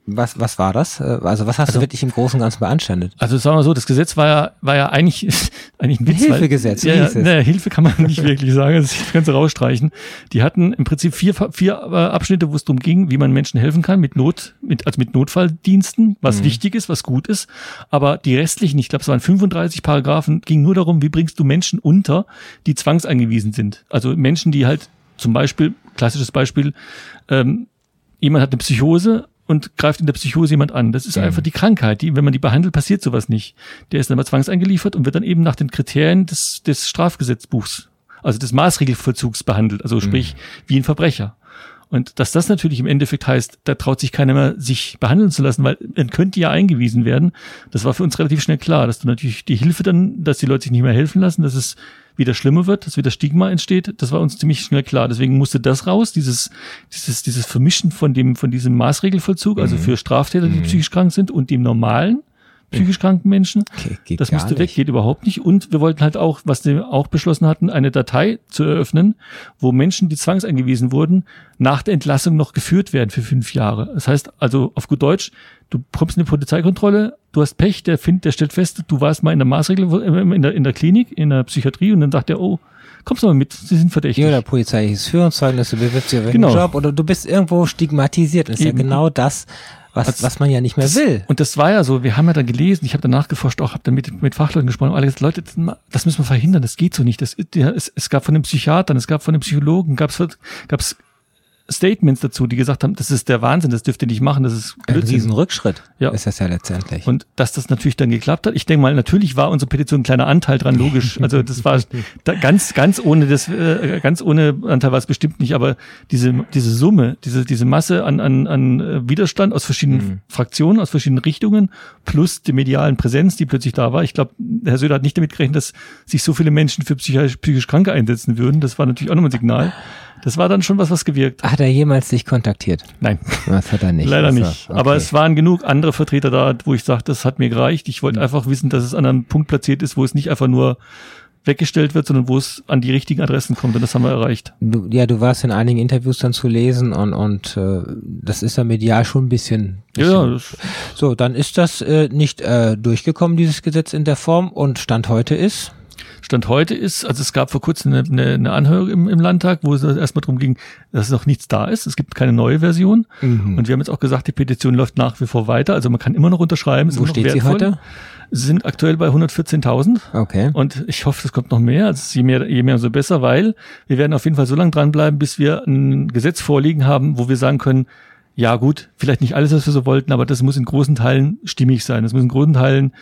Was, was war das? Äh, also was hast also, du wirklich im Großen und Ganzen beanstandet? Also sagen wir so, das Gesetz war ja, war ja eigentlich, eigentlich ein Witz. Hilfegesetz, ja, ja, Hilfe kann man nicht wirklich sagen, das kannst du rausstreichen. Die hatten im Prinzip vier, vier äh, Abschnitte, wo es darum ging, wie man Menschen helfen kann mit Not, mit, also mit Notfalldiensten, was mhm. wichtig ist, was gut ist. Aber die restlichen, ich glaube, es waren 35 Paragraphen, ging nur darum, wie bringst du Menschen unter, die zwangseingewiesen sind. Also Menschen, die halt zum Beispiel, klassisches Beispiel, ähm, jemand hat eine Psychose und greift in der Psychose jemand an. Das ist mhm. einfach die Krankheit. Die, wenn man die behandelt, passiert sowas nicht. Der ist dann mal zwangseingeliefert und wird dann eben nach den Kriterien des, des Strafgesetzbuchs, also des Maßregelvollzugs behandelt. Also sprich, mhm. wie ein Verbrecher. Und dass das natürlich im Endeffekt heißt, da traut sich keiner mehr, sich behandeln zu lassen, weil man könnte ja eingewiesen werden. Das war für uns relativ schnell klar, dass du natürlich die Hilfe dann, dass die Leute sich nicht mehr helfen lassen, dass es wieder schlimmer wird, dass wieder Stigma entsteht, das war uns ziemlich schnell klar. Deswegen musste das raus, dieses, dieses, dieses Vermischen von dem, von diesem Maßregelvollzug, also mhm. für Straftäter, die mhm. psychisch krank sind und dem normalen psychisch kranken Menschen. Okay, das musste weg, geht überhaupt nicht. Und wir wollten halt auch, was wir auch beschlossen hatten, eine Datei zu eröffnen, wo Menschen, die zwangseingewiesen wurden, nach der Entlassung noch geführt werden für fünf Jahre. Das heißt also auf gut Deutsch, du kommst in eine Polizeikontrolle, du hast Pech, der findet, der stellt fest, du warst mal in der Maßregel, äh, in der, in der Klinik, in der Psychiatrie und dann sagt er, oh, kommst du mal mit, sie sind verdächtig. Ja, oder polizeiliches Führungszeugnis, du bewirbst dich auf genau. Job oder du bist irgendwo stigmatisiert. Das ist Eben. ja genau das, was, was man ja nicht mehr das, will. Und das war ja so, wir haben ja dann gelesen, ich habe danach geforscht, auch habe dann mit, mit Fachleuten gesprochen, alle gesagt, Leute, das müssen wir verhindern, das geht so nicht. Das, es, es gab von den Psychiatern, es gab von den Psychologen, gab es Statements dazu, die gesagt haben, das ist der Wahnsinn, das dürft ihr nicht machen, das ist Blödsinn. Ein Riesenrückschritt ja. ist das ja letztendlich. Und dass das natürlich dann geklappt hat, ich denke mal, natürlich war unsere Petition ein kleiner Anteil dran, logisch. Also das war da ganz, ganz ohne das, äh, ganz ohne Anteil war es bestimmt nicht, aber diese, diese Summe, diese, diese Masse an, an, an äh, Widerstand aus verschiedenen mhm. Fraktionen, aus verschiedenen Richtungen, plus die medialen Präsenz, die plötzlich da war. Ich glaube, Herr Söder hat nicht damit gerechnet, dass sich so viele Menschen für psychisch, psychisch Kranke einsetzen würden. Das war natürlich auch nochmal ein Signal. Das war dann schon was, was gewirkt. Hat er jemals dich kontaktiert? Nein. Das hat er nicht. Leider also, nicht. Okay. Aber es waren genug andere Vertreter da, wo ich sagte, das hat mir gereicht. Ich wollte mhm. einfach wissen, dass es an einem Punkt platziert ist, wo es nicht einfach nur weggestellt wird, sondern wo es an die richtigen Adressen kommt und das haben wir erreicht. Du, ja, du warst in einigen Interviews dann zu lesen und, und äh, das ist ja medial schon ein bisschen. bisschen ja, so, dann ist das äh, nicht äh, durchgekommen, dieses Gesetz in der Form und Stand heute ist. Stand heute ist, also es gab vor kurzem eine, eine, eine Anhörung im, im Landtag, wo es erstmal darum ging, dass noch nichts da ist. Es gibt keine neue Version. Mhm. Und wir haben jetzt auch gesagt, die Petition läuft nach wie vor weiter. Also man kann immer noch unterschreiben. Wo steht wertvoll. sie heute? Sind aktuell bei 114.000. Okay. Und ich hoffe, es kommt noch mehr. Also je mehr, je mehr, umso besser, weil wir werden auf jeden Fall so lange dranbleiben, bis wir ein Gesetz vorliegen haben, wo wir sagen können, ja gut, vielleicht nicht alles, was wir so wollten, aber das muss in großen Teilen stimmig sein. Das muss in großen Teilen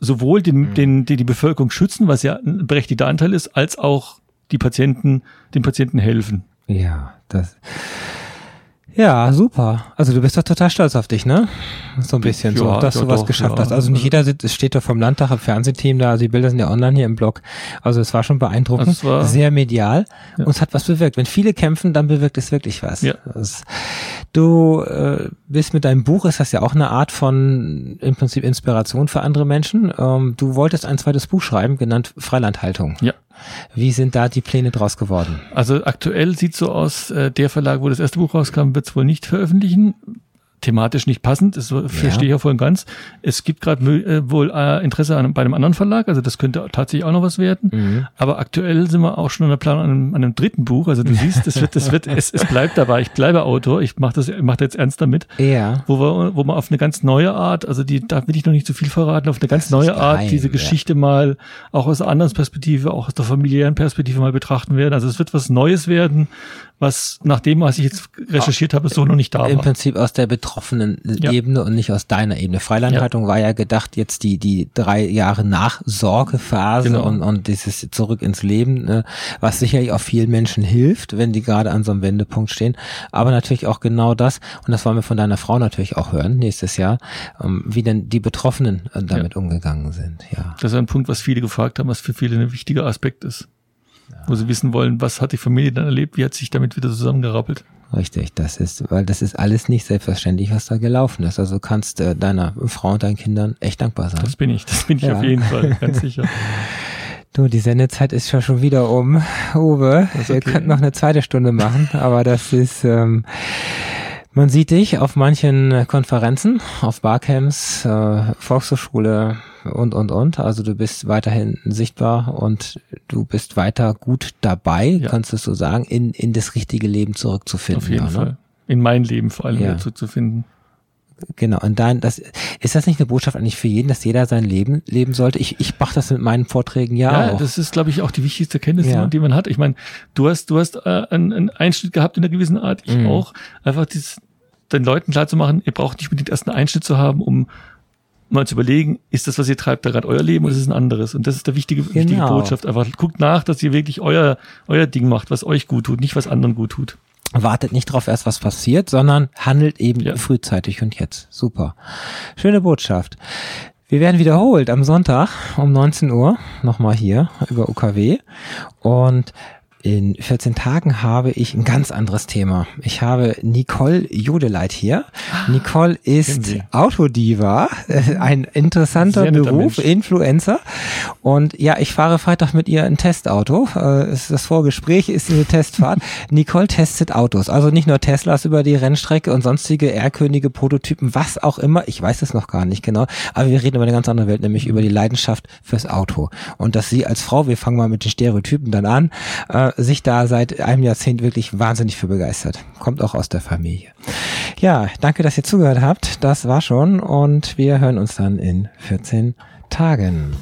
sowohl den, mhm. den, die, die Bevölkerung schützen, was ja ein berechtigter Anteil ist, als auch die Patienten, den Patienten helfen. Ja, das. Ja, super. Also du bist doch total stolz auf dich, ne? So ein bisschen, ja, so, dass ja, du was doch, geschafft ja. hast. Also nicht jeder sitzt, steht doch vom Landtag im Fernsehteam da, also die Bilder sind ja online hier im Blog. Also es war schon beeindruckend, war, sehr medial und es hat was bewirkt. Wenn viele kämpfen, dann bewirkt es wirklich was. Ja. Das, du äh, bist mit deinem Buch, ist das ja auch eine Art von im Prinzip Inspiration für andere Menschen. Ähm, du wolltest ein zweites Buch schreiben, genannt Freilandhaltung. Ja. Wie sind da die Pläne draus geworden? Also aktuell sieht so aus, äh, der Verlag, wo das erste Buch rauskam, wird es wohl nicht veröffentlichen thematisch nicht passend, das verstehe ich ja voll und ganz. Es gibt gerade äh, wohl äh, Interesse an, bei einem anderen Verlag, also das könnte tatsächlich auch noch was werden. Mhm. Aber aktuell sind wir auch schon in der Planung an einem, an einem dritten Buch. Also du siehst, das wird, das wird, es, es bleibt dabei. Ich bleibe Autor. Ich mache das, ich mache jetzt ernst damit. Ja. Wo wir, wo man auf eine ganz neue Art, also die, da will ich noch nicht zu so viel verraten, auf eine ganz das neue Art diese Geschichte ja. mal auch aus einer anderen Perspektive, auch aus der familiären Perspektive mal betrachten werden. Also es wird was Neues werden, was nach dem, was ich jetzt recherchiert habe, so noch nicht da war. Im Prinzip aus der betroffenen ja. Ebene und nicht aus deiner Ebene. Freilandhaltung ja. war ja gedacht, jetzt die, die drei Jahre Nachsorgephase genau. und, und dieses zurück ins Leben, ne, was sicherlich auch vielen Menschen hilft, wenn die gerade an so einem Wendepunkt stehen. Aber natürlich auch genau das, und das wollen wir von deiner Frau natürlich auch hören nächstes Jahr, ähm, wie denn die Betroffenen äh, damit ja. umgegangen sind. Ja. Das ist ein Punkt, was viele gefragt haben, was für viele ein wichtiger Aspekt ist wo sie wissen wollen, was hat die Familie dann erlebt, wie hat sich damit wieder zusammengerappelt. Richtig, das ist, weil das ist alles nicht selbstverständlich, was da gelaufen ist. Also kannst äh, deiner Frau und deinen Kindern echt dankbar sein. Das bin ich, das bin ich ja. auf jeden Fall, ganz sicher. Du, die Sendezeit ist ja schon wieder um. Uwe, okay. wir könnten noch eine zweite Stunde machen, aber das ist, ähm, Man sieht dich auf manchen Konferenzen, auf Barcamps, äh, Volkshochschule und, und, und. Also du bist weiterhin sichtbar und du bist weiter gut dabei, ja. kannst du so sagen, in, in das richtige Leben zurückzufinden. Auf jeden ja, ne? Fall. In mein Leben vor allem ja. zurückzufinden. Genau, und dann, das, ist das nicht eine Botschaft eigentlich für jeden, dass jeder sein Leben leben sollte? Ich, ich mache das mit meinen Vorträgen ja, ja auch. das ist, glaube ich, auch die wichtigste Kenntnis, ja. die man hat. Ich meine, du hast, du hast äh, einen, einen Einschnitt gehabt in einer gewissen Art, ich mhm. auch. Einfach dieses, den Leuten klar zu machen, ihr braucht nicht mit den ersten Einschnitt zu haben, um mal zu überlegen, ist das, was ihr treibt, da gerade euer Leben oder ist es ein anderes? Und das ist der wichtige, genau. wichtige Botschaft. Einfach guckt nach, dass ihr wirklich euer, euer Ding macht, was euch gut tut, nicht was anderen gut tut wartet nicht drauf erst, was passiert, sondern handelt eben ja. frühzeitig und jetzt. Super. Schöne Botschaft. Wir werden wiederholt am Sonntag um 19 Uhr nochmal hier über UKW und in 14 Tagen habe ich ein ganz anderes Thema. Ich habe Nicole Jodeleit hier. Ah, Nicole ist Autodiva, äh, ein interessanter Beruf, Mensch. Influencer. Und ja, ich fahre Freitag mit ihr ein Testauto. Äh, das Vorgespräch ist eine Testfahrt. Nicole testet Autos, also nicht nur Teslas über die Rennstrecke und sonstige R-Könige, Prototypen, was auch immer. Ich weiß es noch gar nicht genau, aber wir reden über eine ganz andere Welt, nämlich über die Leidenschaft fürs Auto. Und dass sie als Frau, wir fangen mal mit den Stereotypen dann an, sich da seit einem Jahrzehnt wirklich wahnsinnig für begeistert. Kommt auch aus der Familie. Ja, danke, dass ihr zugehört habt. Das war schon und wir hören uns dann in 14 Tagen.